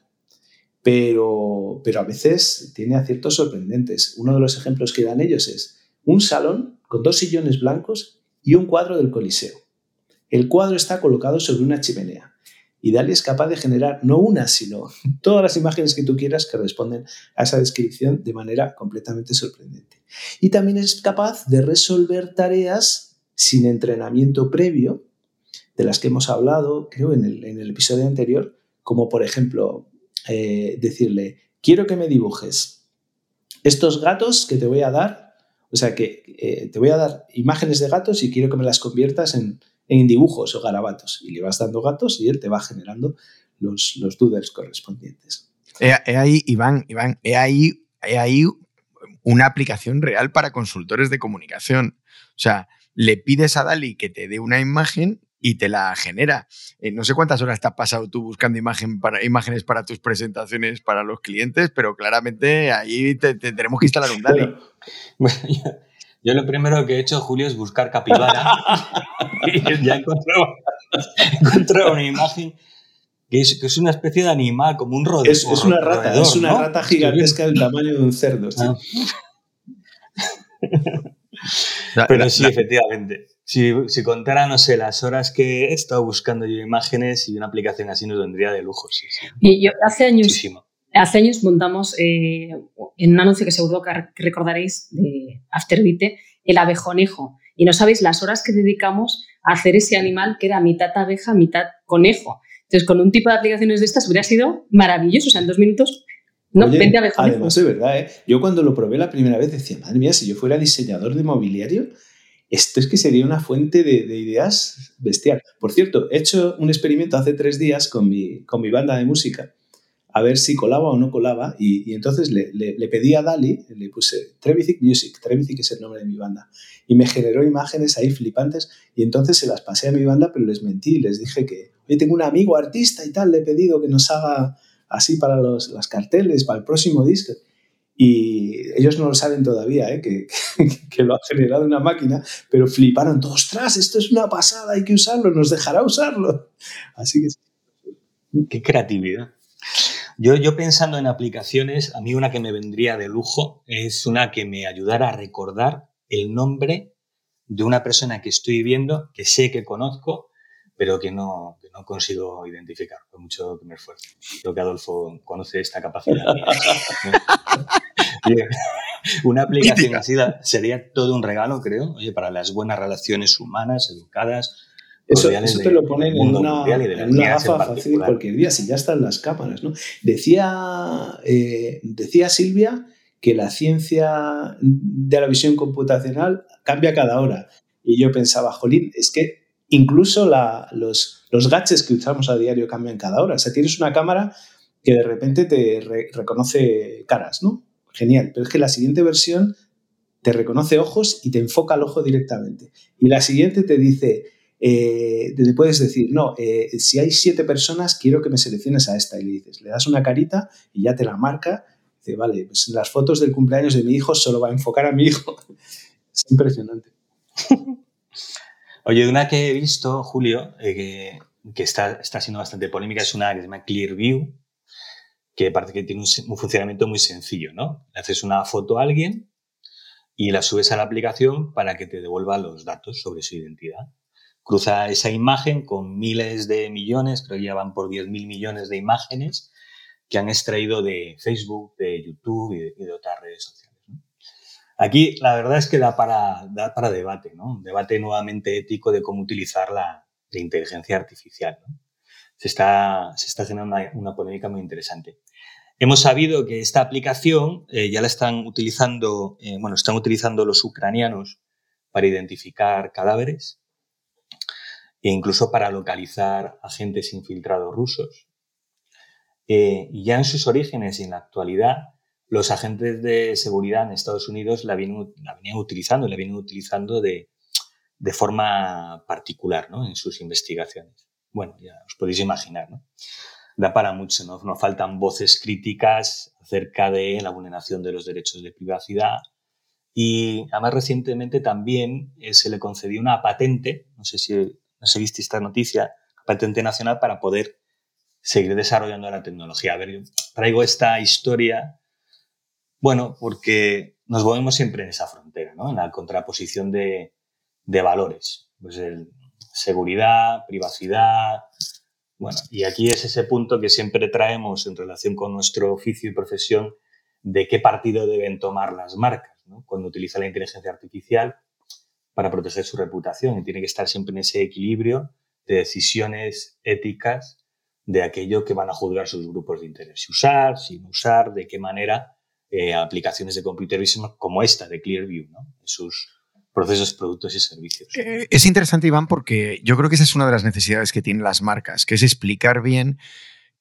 Pero, pero a veces tiene aciertos sorprendentes. Uno de los ejemplos que dan ellos es un salón con dos sillones blancos y un cuadro del Coliseo. El cuadro está colocado sobre una chimenea y Dali es capaz de generar no una, sino todas las imágenes que tú quieras que responden a esa descripción de manera completamente sorprendente. Y también es capaz de resolver tareas sin entrenamiento previo, de las que hemos hablado, creo, en el, en el episodio anterior, como por ejemplo eh, decirle, quiero que me dibujes estos gatos que te voy a dar, o sea, que eh, te voy a dar imágenes de gatos y quiero que me las conviertas en, en dibujos o garabatos y le vas dando gatos y él te va generando los, los doodles correspondientes. He, he ahí, Iván, Iván, he ahí, he ahí una aplicación real para consultores de comunicación. O sea, le pides a Dali que te dé una imagen y te la genera. Eh, no sé cuántas horas te has pasado tú buscando imagen para, imágenes para tus presentaciones para los clientes, pero claramente ahí te, te tenemos que instalar un Dali. Bueno, yo, yo lo primero que he hecho, Julio, es buscar capibara. y ya encontrado una imagen que es, que es, una especie de animal, como un roedor. Es, es una rata, roedor, es una ¿no? rata gigantesca del tamaño de un cerdo. Sí. Ah. Pero sí, efectivamente. Si, si, contara, no sé, las horas que he estado buscando yo imágenes y una aplicación así nos vendría de lujo. Sí, sí. Y yo hace años, Muchísimo. Hace años montamos eh, en un anuncio que seguro que recordaréis de Afterbite, el abejonejo. Y no sabéis las horas que dedicamos a hacer ese animal que era mitad abeja, mitad conejo. Entonces, con un tipo de aplicaciones de estas hubiera sido maravilloso. O sea, en dos minutos, no, Oye, 20 abejonejo. Además, de verdad, ¿eh? yo cuando lo probé la primera vez decía, madre mía, si yo fuera diseñador de mobiliario, esto es que sería una fuente de, de, ideas bestial. Por cierto, he hecho un experimento hace tres días con mi, con mi banda de música a ver si colaba o no colaba y, y entonces le, le, le, pedí a Dali, le puse Trevithick Music, Trevithick es el nombre de mi banda, y me generó imágenes ahí flipantes y entonces se las pasé a mi banda pero les mentí, les dije que hoy tengo un amigo artista y tal, le he pedido que nos haga así para los, las carteles, para el próximo disco. Y ellos no lo saben todavía, ¿eh? que, que, que, lo ha generado una máquina, pero fliparon ¡ostras! Esto es una pasada, hay que usarlo, nos dejará usarlo. Así que... ¡Qué creatividad! Yo, yo pensando en aplicaciones, a mí una que me vendría de lujo es una que me ayudara a recordar el nombre de una persona que estoy viendo, que sé que conozco, pero que no, que no consigo identificar, por mucho que me esfuerce. Creo que Adolfo conoce esta capacidad. Una aplicación así sería todo un regalo, creo, oye, para las buenas relaciones humanas, educadas. Eso, eso te lo ponen en una, en una gafa fácil cualquier día, si ya están las cámaras. ¿no? Decía, eh, decía Silvia que la ciencia de la visión computacional cambia cada hora. Y yo pensaba, jolín, es que incluso la, los, los gadgets que usamos a diario cambian cada hora. O sea, tienes una cámara que de repente te re reconoce caras, ¿no? Genial, pero es que la siguiente versión te reconoce ojos y te enfoca el ojo directamente. Y la siguiente te dice, eh, puedes decir, no, eh, si hay siete personas, quiero que me selecciones a esta. Y le dices, le das una carita y ya te la marca. Dice, vale, pues las fotos del cumpleaños de mi hijo solo va a enfocar a mi hijo. es impresionante. Oye, una que he visto, Julio, eh, que, que está, está, siendo bastante polémica, es una que se llama Clearview, que parece que tiene un, un, funcionamiento muy sencillo, ¿no? Le haces una foto a alguien, y la subes a la aplicación para que te devuelva los datos sobre su identidad. Cruza esa imagen con miles de millones, creo que ya van por 10.000 millones de imágenes que han extraído de Facebook, de YouTube y de, otras redes sociales. Aquí la verdad es que da para, debate, ¿no? Un debate nuevamente ético de cómo utilizar la, inteligencia artificial. Se, está, se está haciendo una, polémica muy interesante. Hemos sabido que esta aplicación eh, ya la están utilizando, eh, bueno, están utilizando los ucranianos para identificar cadáveres e incluso para localizar agentes infiltrados rusos. Eh, ya en sus orígenes y en la actualidad, los agentes de seguridad en Estados Unidos la, vienen, venían utilizando, la vienen utilizando de, de forma particular ¿no? en sus investigaciones. Bueno, ya os podéis imaginar, ¿no? Da para mucho, ¿no? Nos faltan voces críticas acerca de la vulneración de los derechos de privacidad. Y además recientemente también eh, se le concedió una patente, no sé si no seguiste esta noticia, patente nacional para poder seguir desarrollando la tecnología. A ver, yo traigo esta historia, bueno, porque nos movemos siempre en esa frontera, ¿no? En la contraposición de, de valores. Pues seguridad, privacidad. Bueno, y aquí es ese punto que siempre traemos en relación con nuestro oficio y profesión de qué partido deben tomar las marcas ¿no? cuando utilizan la inteligencia artificial para proteger su reputación. Y tiene que estar siempre en ese equilibrio de decisiones éticas de aquello que van a juzgar sus grupos de interés. Si usar, si no usar, de qué manera eh, aplicaciones de computer vision como esta de Clearview, ¿no? sus procesos, productos y servicios. Eh, es interesante, Iván, porque yo creo que esa es una de las necesidades que tienen las marcas, que es explicar bien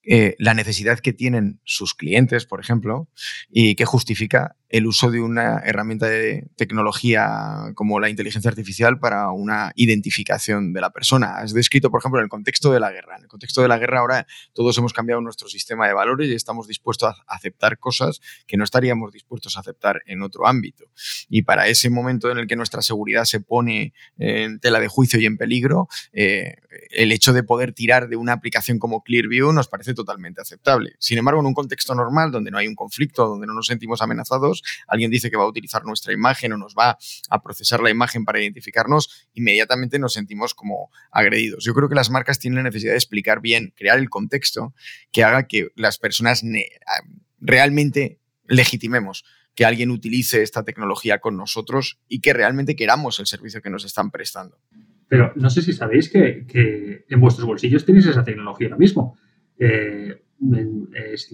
eh, la necesidad que tienen sus clientes, por ejemplo, y que justifica el uso de una herramienta de tecnología como la inteligencia artificial para una identificación de la persona. Has descrito, por ejemplo, en el contexto de la guerra. En el contexto de la guerra ahora todos hemos cambiado nuestro sistema de valores y estamos dispuestos a aceptar cosas que no estaríamos dispuestos a aceptar en otro ámbito. Y para ese momento en el que nuestra seguridad se pone en tela de juicio y en peligro, eh, el hecho de poder tirar de una aplicación como Clearview nos parece totalmente aceptable. Sin embargo, en un contexto normal, donde no hay un conflicto, donde no nos sentimos amenazados, alguien dice que va a utilizar nuestra imagen o nos va a procesar la imagen para identificarnos, inmediatamente nos sentimos como agredidos. Yo creo que las marcas tienen la necesidad de explicar bien, crear el contexto que haga que las personas realmente legitimemos que alguien utilice esta tecnología con nosotros y que realmente queramos el servicio que nos están prestando. Pero no sé si sabéis que, en vuestros bolsillos tenéis esa tecnología ahora mismo. Eh,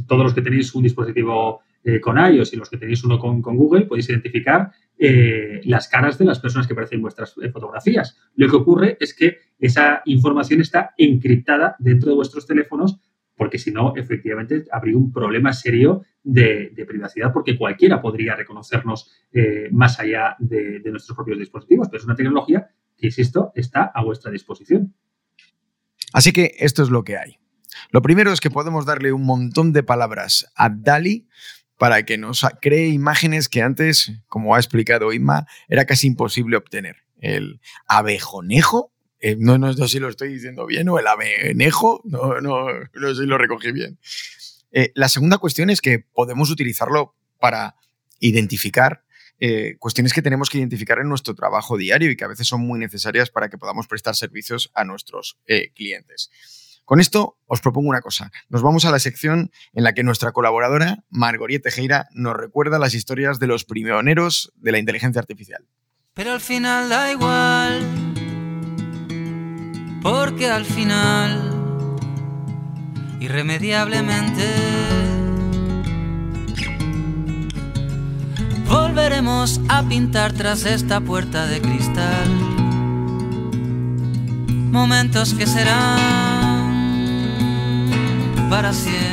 todos los que tenéis un dispositivo eh, con iOS y los que tenéis uno con, Google, podéis identificar eh, las caras de las personas que aparecen en vuestras eh, fotografías. Lo que ocurre es que esa información está encriptada dentro de vuestros teléfonos porque si no, efectivamente, habría un problema serio de, privacidad porque cualquiera podría reconocernos más allá de, de nuestros propios dispositivos. Pero es una tecnología que, insisto, está a vuestra disposición. Así que esto es lo que hay. Lo primero es que podemos darle un montón de palabras a DALI para que nos cree imágenes que antes, como ha explicado Inma, era casi imposible obtener. El abejonejo, eh, no, sé si lo estoy diciendo bien, o el abenejo, no, no, no sé si lo recogí bien. Eh, la segunda cuestión es que podemos utilizarlo para identificar eh, cuestiones que tenemos que identificar en nuestro trabajo diario y que a veces son muy necesarias para que podamos prestar servicios a nuestros clientes. Con esto os propongo una cosa. Nos vamos a la sección en la que nuestra colaboradora, Margorie Tejera, nos recuerda las historias de los pioneros de la inteligencia artificial. Pero al final da igual, porque al final, irremediablemente, volveremos a pintar tras esta puerta de cristal. Momentos que serán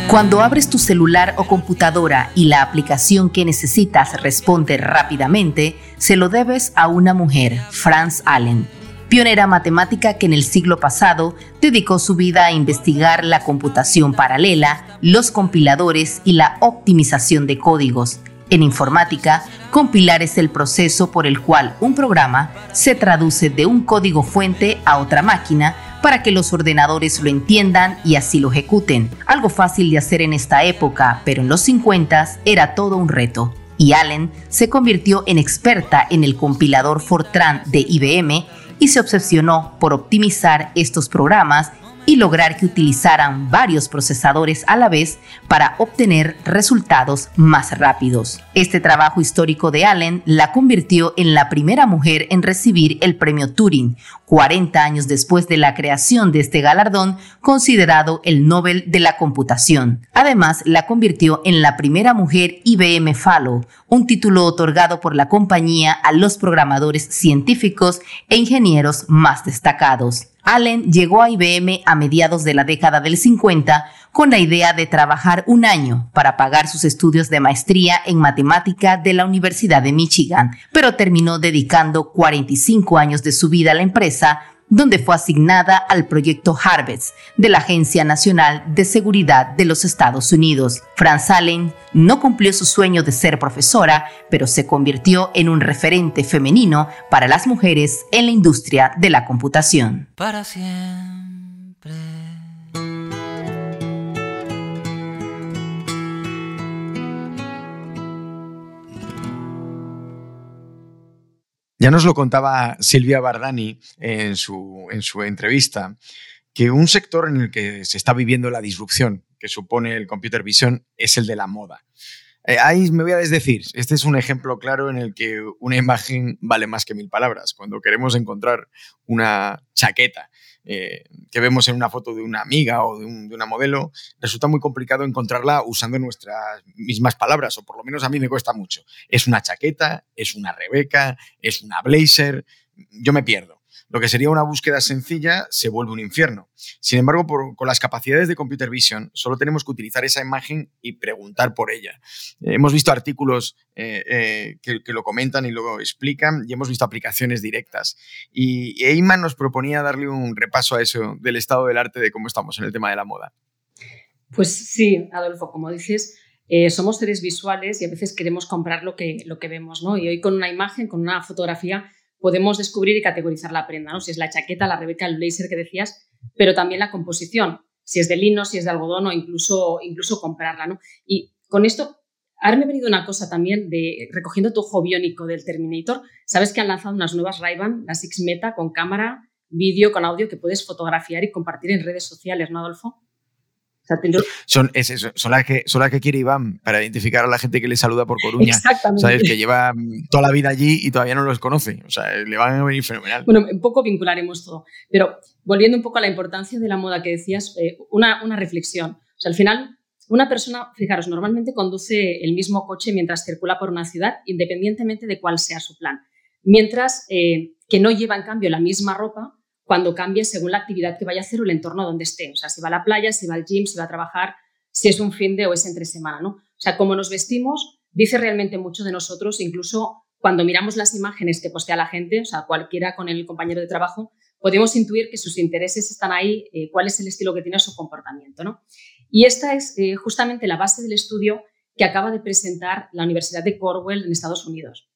cuando abres tu celular o computadora y la aplicación que necesitas responde rápidamente, se lo debes a una mujer, Franz Allen, pionera matemática que en el siglo pasado dedicó su vida a investigar la computación paralela, los compiladores y la optimización de códigos. En informática, compilar es el proceso por el cual un programa se traduce de un código fuente a otra máquina para que los ordenadores lo entiendan y así lo ejecuten. Algo fácil de hacer en esta época, pero en los 50 era todo un reto. y Allen se convirtió en experta en el compilador Fortran de IBM y se obsesionó por optimizar estos programas y lograr que utilizaran varios procesadores a la vez para obtener resultados más rápidos. Este trabajo histórico de Allen la convirtió en la primera mujer en recibir el premio Turing, 40 años después de la creación de este galardón considerado el Nobel de la Computación. Además, la convirtió en la primera mujer IBM Fellow, un título otorgado por la compañía a los programadores científicos e ingenieros más destacados. Allen llegó a IBM a mediados de la década del 50 con la idea de trabajar un año para pagar sus estudios de maestría en matemática de la Universidad de Michigan, pero terminó dedicando 45 años de su vida a la empresa donde fue asignada al proyecto Harvest de la Agencia Nacional de Seguridad de los Estados Unidos. Franz Allen no cumplió su sueño de ser profesora, pero se convirtió en un referente femenino para las mujeres en la industria de la computación. Ya nos lo contaba Silvia Bardani en su, en su entrevista, que un sector en el que se está viviendo la disrupción que supone el computer vision es el de la moda. Eh, ahí me voy a desdecir. Este es un ejemplo claro en el que una imagen vale más que mil palabras. Cuando queremos encontrar una chaqueta eh, que vemos en una foto de una amiga o de, una modelo, resulta muy complicado encontrarla usando nuestras mismas palabras, o por lo menos a mí me cuesta mucho. Es una chaqueta, es una Rebeca, es una blazer, yo me pierdo. Lo que sería una búsqueda sencilla se vuelve un infierno. Sin embargo, con las capacidades de Computer Vision, solo tenemos que utilizar esa imagen y preguntar por ella. Eh, hemos visto artículos eh, eh, que, lo comentan y lo explican y hemos visto aplicaciones directas. Y Eyman nos proponía darle un repaso a eso del estado del arte de cómo estamos en el tema de la moda. Pues sí, Adolfo, como dices, somos seres visuales y a veces queremos comprar lo que, lo que vemos, ¿no? Y hoy con una imagen, con una fotografía, podemos descubrir y categorizar la prenda, ¿no? Si es la chaqueta, la rebeca, el blazer que decías, pero también la composición, si es de lino, si es de algodón o incluso, incluso comprarla, ¿no? Y con esto, ahora me ha venido una cosa también de, recogiendo tu ojo biónico del Terminator, sabes que han lanzado unas nuevas Ray-Ban, las X Meta, con cámara, vídeo, con audio, que puedes fotografiar y compartir en redes sociales, ¿no, Adolfo? Son, son, las que, son las que quiere Iván para identificar a la gente que le saluda por Coruña. Exactamente. ¿Sabes? Que lleva mm, toda la vida allí y todavía no los conoce. O sea, le van a venir fenomenal. Bueno, un poco vincularemos todo. Pero volviendo un poco a la importancia de la moda que decías, eh, una, una reflexión. O sea, al final, una persona, fijaros, normalmente conduce el mismo coche mientras circula por una ciudad, independientemente de cuál sea su plan. Mientras eh, que no lleva, en cambio, la misma ropa cuando cambie según la actividad que vaya a hacer o el entorno donde esté. O sea, si va a la playa, si va al gym, si va a trabajar, si es un fin de o es entre semana, ¿no? O sea, cómo nos vestimos dice realmente mucho de nosotros, incluso cuando miramos las imágenes que postea la gente, o sea, cualquiera con el compañero de trabajo, podemos intuir que sus intereses están ahí, eh, cuál es el estilo que tiene su comportamiento, ¿no? Y esta es eh, justamente la base del estudio que acaba de presentar la Universidad de Cornwall en Estados Unidos.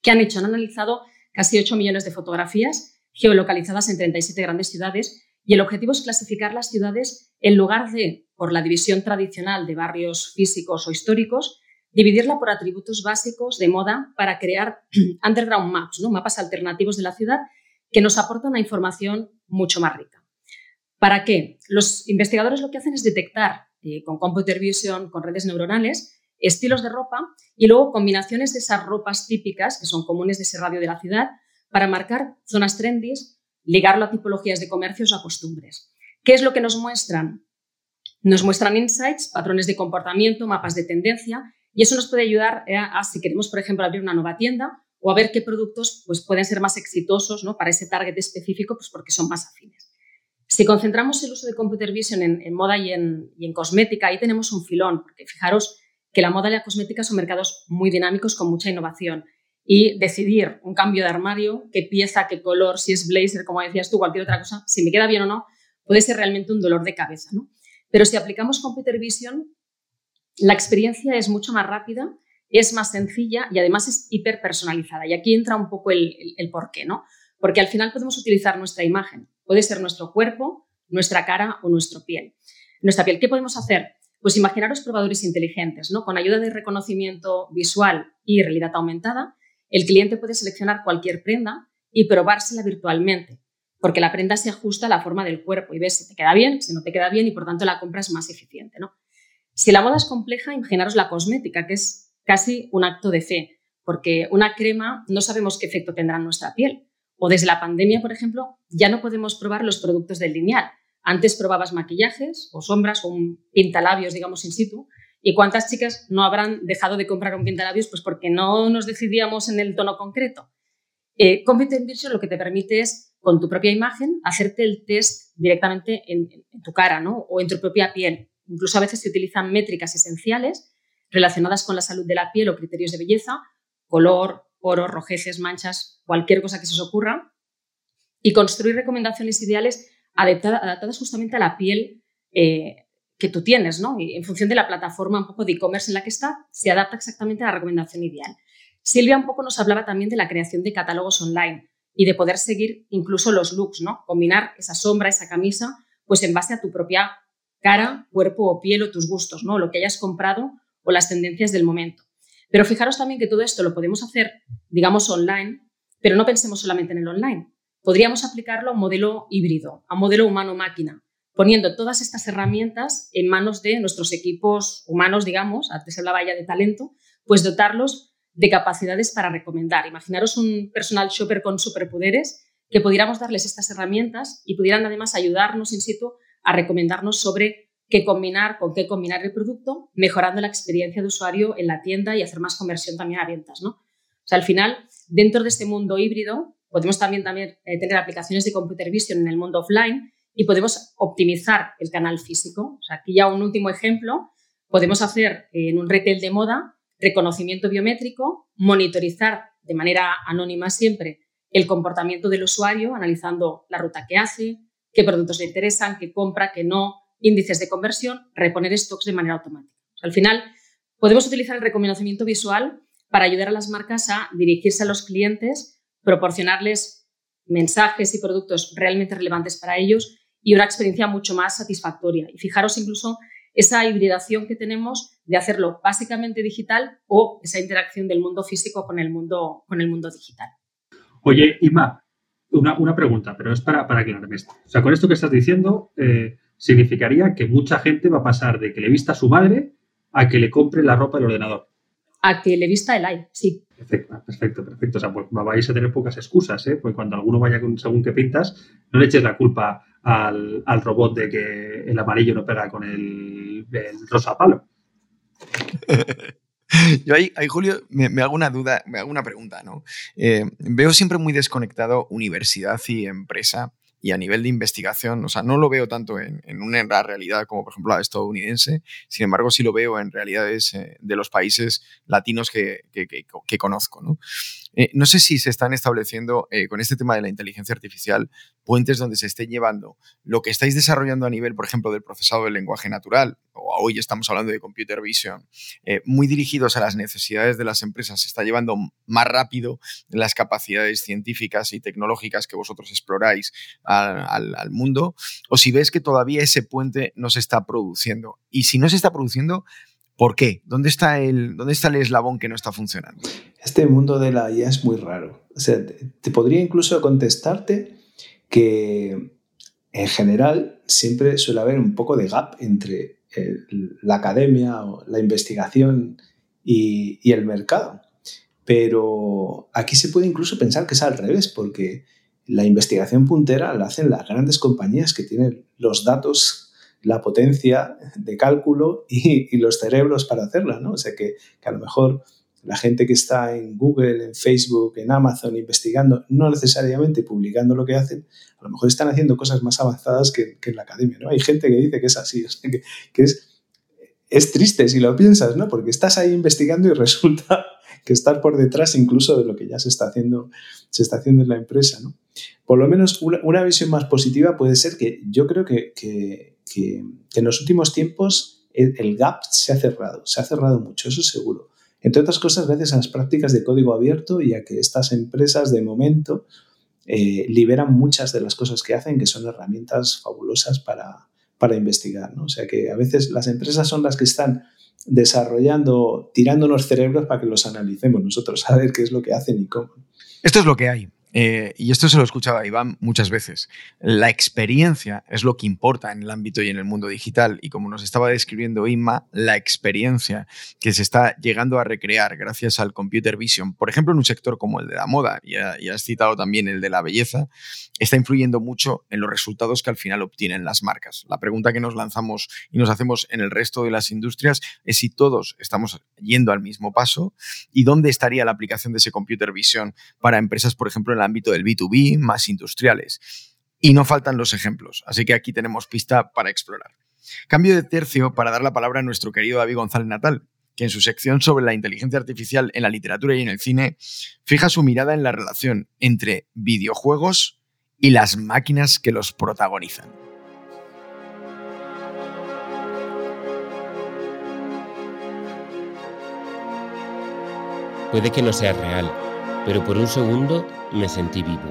¿Qué han hecho? Han analizado casi 8 millones de fotografías geolocalizadas en 37 grandes ciudades y el objetivo es clasificar las ciudades en lugar de por la división tradicional de barrios físicos o históricos, dividirla por atributos básicos de moda para crear underground maps, mapas alternativos de la ciudad que nos aportan una información mucho más rica. ¿Para qué? Los investigadores lo que hacen es detectar eh, con computer vision, con redes neuronales, estilos de ropa y luego combinaciones de esas ropas típicas que son comunes de ese radio de la ciudad para marcar zonas trendy, ligarlo a tipologías de comercios o a costumbres. ¿Qué es lo que nos muestran? Nos muestran insights, patrones de comportamiento, mapas de tendencia, y eso nos puede ayudar a, si queremos, por ejemplo, abrir una nueva tienda o a ver qué productos pues, pueden ser más exitosos ¿no? para ese target específico, pues porque son más afines. Si concentramos el uso de computer vision en, moda y en, y en, cosmética, ahí tenemos un filón, porque fijaros que la moda y la cosmética son mercados muy dinámicos con mucha innovación y decidir un cambio de armario, qué pieza, qué color, si es blazer, como decías tú, cualquier otra cosa, si me queda bien o no, puede ser realmente un dolor de cabeza. ¿no? Pero si aplicamos Computer Vision, la experiencia es mucho más rápida, es más sencilla y además es hiper personalizada. Y aquí entra un poco el, el, por qué, ¿no? Porque al final podemos utilizar nuestra imagen. Puede ser nuestro cuerpo, nuestra cara o nuestra piel. Nuestra piel, ¿qué podemos hacer? Pues imaginaros probadores inteligentes, ¿no? Con ayuda de reconocimiento visual y realidad aumentada, el cliente puede seleccionar cualquier prenda y probársela virtualmente, porque la prenda se ajusta a la forma del cuerpo y ves si te queda bien, si no te queda bien y por tanto la compra es más eficiente, ¿no? Si la moda es compleja, imaginaros la cosmética, que es casi un acto de fe, porque una crema no sabemos qué efecto tendrá en nuestra piel. O desde la pandemia, por ejemplo, ya no podemos probar los productos del lineal, antes probabas maquillajes o sombras o un pintalabios, digamos, in situ. ¿Y cuántas chicas no habrán dejado de comprar un pintalabios pues porque no nos decidíamos en el tono concreto? Eh, Vision lo que te permite es, con tu propia imagen, hacerte el test directamente en, en, tu cara ¿no? o en tu propia piel. Incluso a veces se utilizan métricas esenciales relacionadas con la salud de la piel o criterios de belleza, color, poros, rojeces, manchas, cualquier cosa que se os ocurra, y construir recomendaciones ideales adaptadas justamente a la piel eh, que tú tienes, ¿no? Y en función de la plataforma un poco de e-commerce en la que está, se adapta exactamente a la recomendación ideal. Silvia un poco nos hablaba también de la creación de catálogos online y de poder seguir incluso los looks, ¿no? Combinar esa sombra, esa camisa, pues en base a tu propia cara, cuerpo o piel o tus gustos, ¿no? Lo que hayas comprado o las tendencias del momento. Pero fijaros también que todo esto lo podemos hacer, digamos, online, pero no pensemos solamente en el online podríamos aplicarlo a un modelo híbrido, a un modelo humano-máquina, poniendo todas estas herramientas en manos de nuestros equipos humanos, digamos, antes hablaba ya de talento, pues dotarlos de capacidades para recomendar. Imaginaros un personal shopper con superpoderes que pudiéramos darles estas herramientas y pudieran además ayudarnos in situ a recomendarnos sobre qué combinar, con qué combinar el producto, mejorando la experiencia de usuario en la tienda y hacer más conversión también a ventas. ¿no? O sea, al final, dentro de este mundo híbrido, Podemos también, también eh, tener aplicaciones de computer vision en el mundo offline y podemos optimizar el canal físico. Aquí ya un último ejemplo. Podemos hacer en un retail de moda reconocimiento biométrico, monitorizar de manera anónima siempre el comportamiento del usuario, analizando la ruta que hace, qué productos le interesan, qué compra, qué no, índices de conversión, reponer stocks de manera automática. al final, podemos utilizar el reconocimiento visual para ayudar a las marcas a dirigirse a los clientes proporcionarles mensajes y productos realmente relevantes para ellos y una experiencia mucho más satisfactoria. Y fijaros incluso esa hibridación que tenemos de hacerlo básicamente digital o esa interacción del mundo físico con el mundo, con el mundo digital. Oye, Ima, una, una pregunta, pero es para, para aclararme esto. O sea, con esto que estás diciendo, eh, significaría que mucha gente va a pasar de que le vista a su madre a que le compre la ropa del ordenador. A que le vista el AI, sí. Perfecto, perfecto, perfecto. O sea, pues vais a tener pocas excusas, ¿eh? Porque cuando alguno vaya con según qué pintas, no le eches la culpa al, robot de que el amarillo no pega con el, rosa palo. Yo ahí, Julio, me, hago una duda, me hago una pregunta, ¿no? Eh, veo siempre muy desconectado universidad y empresa y a nivel de investigación, o sea, no lo veo tanto en, una realidad como por ejemplo la estadounidense, sin embargo sí lo veo en realidades eh, de los países latinos que, que, conozco. ¿no? Eh, no sé si se están estableciendo eh, con este tema de la inteligencia artificial puentes donde se esté llevando lo que estáis desarrollando a nivel, por ejemplo, del procesado del lenguaje natural, o hoy estamos hablando de computer vision, eh, muy dirigidos a las necesidades de las empresas, se está llevando más rápido las capacidades científicas y tecnológicas que vosotros exploráis al, mundo, o si ves que todavía ese puente no se está produciendo. Y si no se está produciendo, ¿Por qué? ¿Dónde está, el, ¿Dónde está el eslabón que no está funcionando? Este mundo de la IA es muy raro. O sea, te, podría incluso contestarte que en general siempre suele haber un poco de gap entre la academia, o la investigación y, y, el mercado. Pero aquí se puede incluso pensar que es al revés, porque la investigación puntera la hacen las grandes compañías que tienen los datos la potencia de cálculo y, los cerebros para hacerla, ¿no? O sea que, a lo mejor la gente que está en Google, en Facebook, en Amazon investigando, no necesariamente publicando lo que hacen, a lo mejor están haciendo cosas más avanzadas que, en la academia, ¿no? Hay gente que dice que es así, o sea que, que es, es triste si lo piensas, ¿no? Porque estás ahí investigando y resulta que estar por detrás incluso de lo que ya se está haciendo, se está haciendo en la empresa, ¿no? Por lo menos una, visión más positiva puede ser que yo creo que, que, en los últimos tiempos el, gap se ha cerrado, se ha cerrado mucho, eso seguro. Entre otras cosas, gracias a las prácticas de código abierto y a que estas empresas de momento eh, liberan muchas de las cosas que hacen, que son herramientas fabulosas para, para investigar. ¿no? O sea que a veces las empresas son las que están desarrollando, tirándonos cerebros para que los analicemos nosotros, a ver qué es lo que hacen y cómo. Esto es lo que hay. Eh, y esto se lo escuchaba Iván muchas veces. La experiencia es lo que importa en el ámbito y en el mundo digital. Y como nos estaba describiendo Inma, la experiencia que se está llegando a recrear gracias al computer vision, por ejemplo, en un sector como el de la moda, y, has citado también el de la belleza, está influyendo mucho en los resultados que al final obtienen las marcas. La pregunta que nos lanzamos y nos hacemos en el resto de las industrias es si todos estamos yendo al mismo paso y dónde estaría la aplicación de ese computer vision para empresas, por ejemplo, en la ámbito del B2B, más industriales. Y no faltan los ejemplos, así que aquí tenemos pista para explorar. Cambio de tercio para dar la palabra a nuestro querido David González Natal, que en su sección sobre la inteligencia artificial en la literatura y en el cine fija su mirada en la relación entre videojuegos y las máquinas que los protagonizan. Puede que no sea real, pero por un segundo me sentí vivo.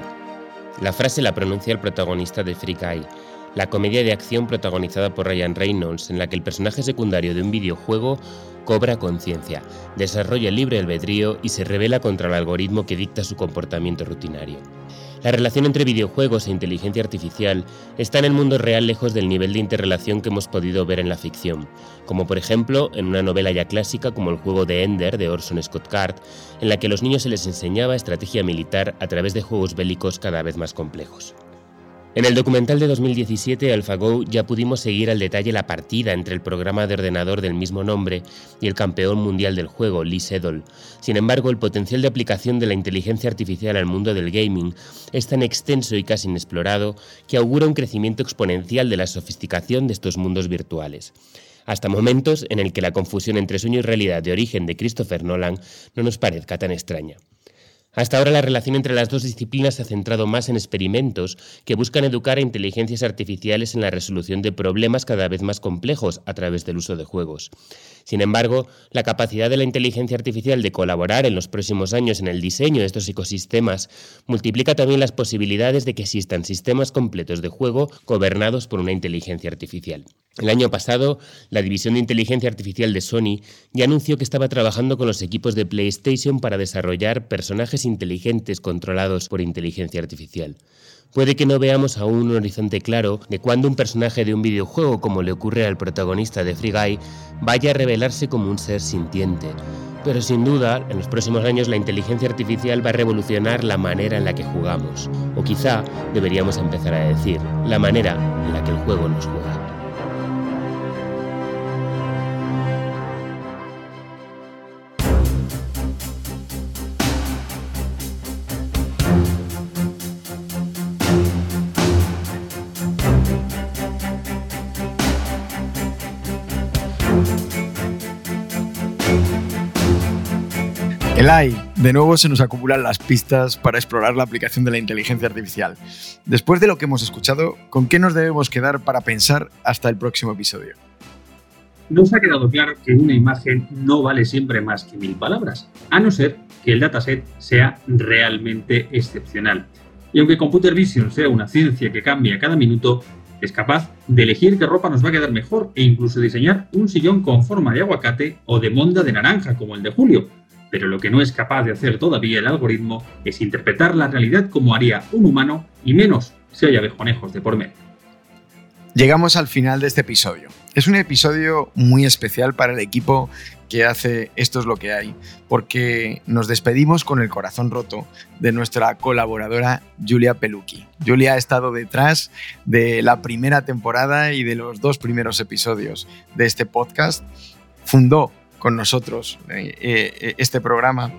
La frase la pronuncia el protagonista de Free Guy, la comedia de acción protagonizada por Ryan Reynolds, en la que el personaje secundario de un videojuego cobra conciencia, desarrolla el libre albedrío y se revela contra el algoritmo que dicta su comportamiento rutinario. La relación entre videojuegos e inteligencia artificial está en el mundo real lejos del nivel de interrelación que hemos podido ver en la ficción, como por ejemplo en una novela ya clásica como el juego de Ender de Orson Scott Card, en la que a los niños se les enseñaba estrategia militar a través de juegos bélicos cada vez más complejos. En el documental de 2017, AlphaGo, ya pudimos seguir al detalle la partida entre el programa de ordenador del mismo nombre y el campeón mundial del juego, Lee Sedol. Sin embargo, el potencial de aplicación de la inteligencia artificial al mundo del gaming es tan extenso y casi inexplorado que augura un crecimiento exponencial de la sofisticación de estos mundos virtuales hasta momentos en el que la confusión entre sueño y realidad de origen de Christopher Nolan no nos parezca tan extraña. Hasta ahora la relación entre las dos disciplinas se ha centrado más en experimentos que buscan educar a inteligencias artificiales en la resolución de problemas cada vez más complejos a través del uso de juegos. Sin embargo, la capacidad de la inteligencia artificial de colaborar en los próximos años en el diseño de estos ecosistemas multiplica también las posibilidades de que existan sistemas completos de juego gobernados por una inteligencia artificial. El año pasado, la división de inteligencia artificial de Sony ya anunció que estaba trabajando con los equipos de PlayStation para desarrollar personajes inteligentes controlados por inteligencia artificial. Puede que no veamos aún un horizonte claro de cuándo un personaje de un videojuego, como le ocurre al protagonista de Free Guy, vaya a revelarse como un ser sintiente. Pero sin duda, en los próximos años la inteligencia artificial va a revolucionar la manera en la que jugamos. O quizá deberíamos empezar a decir, la manera en la que el juego nos juega. De nuevo se nos acumulan las pistas para explorar la aplicación de la inteligencia artificial. Después de lo que hemos escuchado, ¿con qué nos debemos quedar para pensar hasta el próximo episodio? Nos ha quedado claro que una imagen no vale siempre más que mil palabras, a no ser que el dataset sea realmente excepcional. Y aunque Computer Vision sea una ciencia que cambia cada minuto, es capaz de elegir qué ropa nos va a quedar mejor e incluso diseñar un sillón con forma de aguacate o de monda de naranja como el de Julio, pero lo que no es capaz de hacer todavía el algoritmo es interpretar la realidad como haría un humano y menos si hay abejonejos de por medio. Llegamos al final de este episodio. Es un episodio muy especial para el equipo que hace Esto es lo que hay, porque nos despedimos con el corazón roto de nuestra colaboradora Julia Pelucchi. Julia ha estado detrás de la primera temporada y de los dos primeros episodios de este podcast. Fundó con nosotros eh, eh, este programa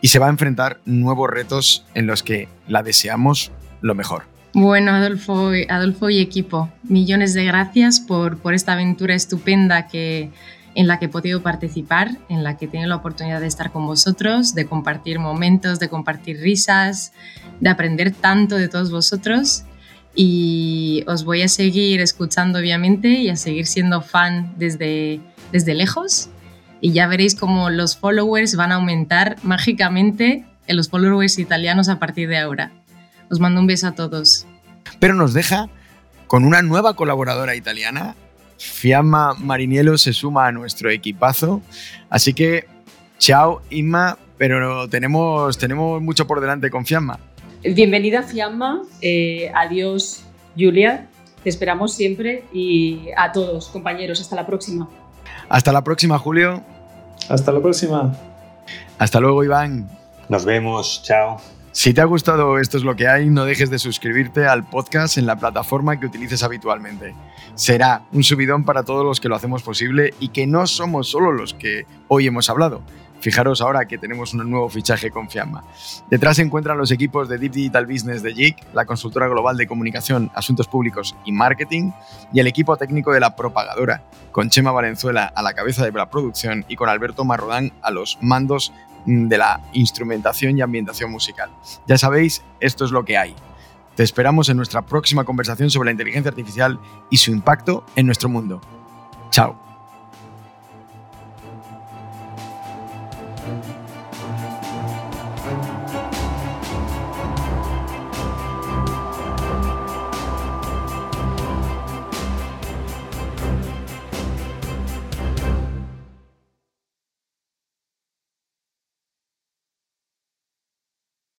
y se va a enfrentar nuevos retos en los que la deseamos lo mejor. Bueno, Adolfo, Adolfo y equipo, millones de gracias por, por esta aventura estupenda que, en la que he podido participar, en la que he tenido la oportunidad de estar con vosotros, de compartir momentos, de compartir risas, de aprender tanto de todos vosotros. Y os voy a seguir escuchando, obviamente, y a seguir siendo fan desde, desde lejos y ya veréis cómo los followers van a aumentar mágicamente en los followers italianos a partir de ahora. Os mando un beso a todos. Pero nos deja con una nueva colaboradora italiana. Fiamma Mariniello se suma a nuestro equipazo. Así que, chao Inma, pero tenemos, tenemos mucho por delante con Fiamma. Bienvenida Fiamma, eh, adiós Julia, te esperamos siempre y a todos compañeros, hasta la próxima. Hasta la próxima Julio. Hasta la próxima. Hasta luego Iván. Nos vemos, chao. Si te ha gustado Esto es lo que hay, no dejes de suscribirte al podcast en la plataforma que utilices habitualmente. Será un subidón para todos los que lo hacemos posible y que no somos solo los que hoy hemos hablado. Fijaros ahora que tenemos un nuevo fichaje con Fiamma. Detrás se encuentran los equipos de Deep Digital Business de JIC, la consultora global de comunicación, asuntos públicos y marketing, y el equipo técnico de la propagadora, con Chema Valenzuela a la cabeza de la producción y con Alberto Marrodán a los mandos mm, de la instrumentación y ambientación musical. Ya sabéis, esto es lo que hay. Te esperamos en nuestra próxima conversación sobre la inteligencia artificial y su impacto en nuestro mundo. Chao.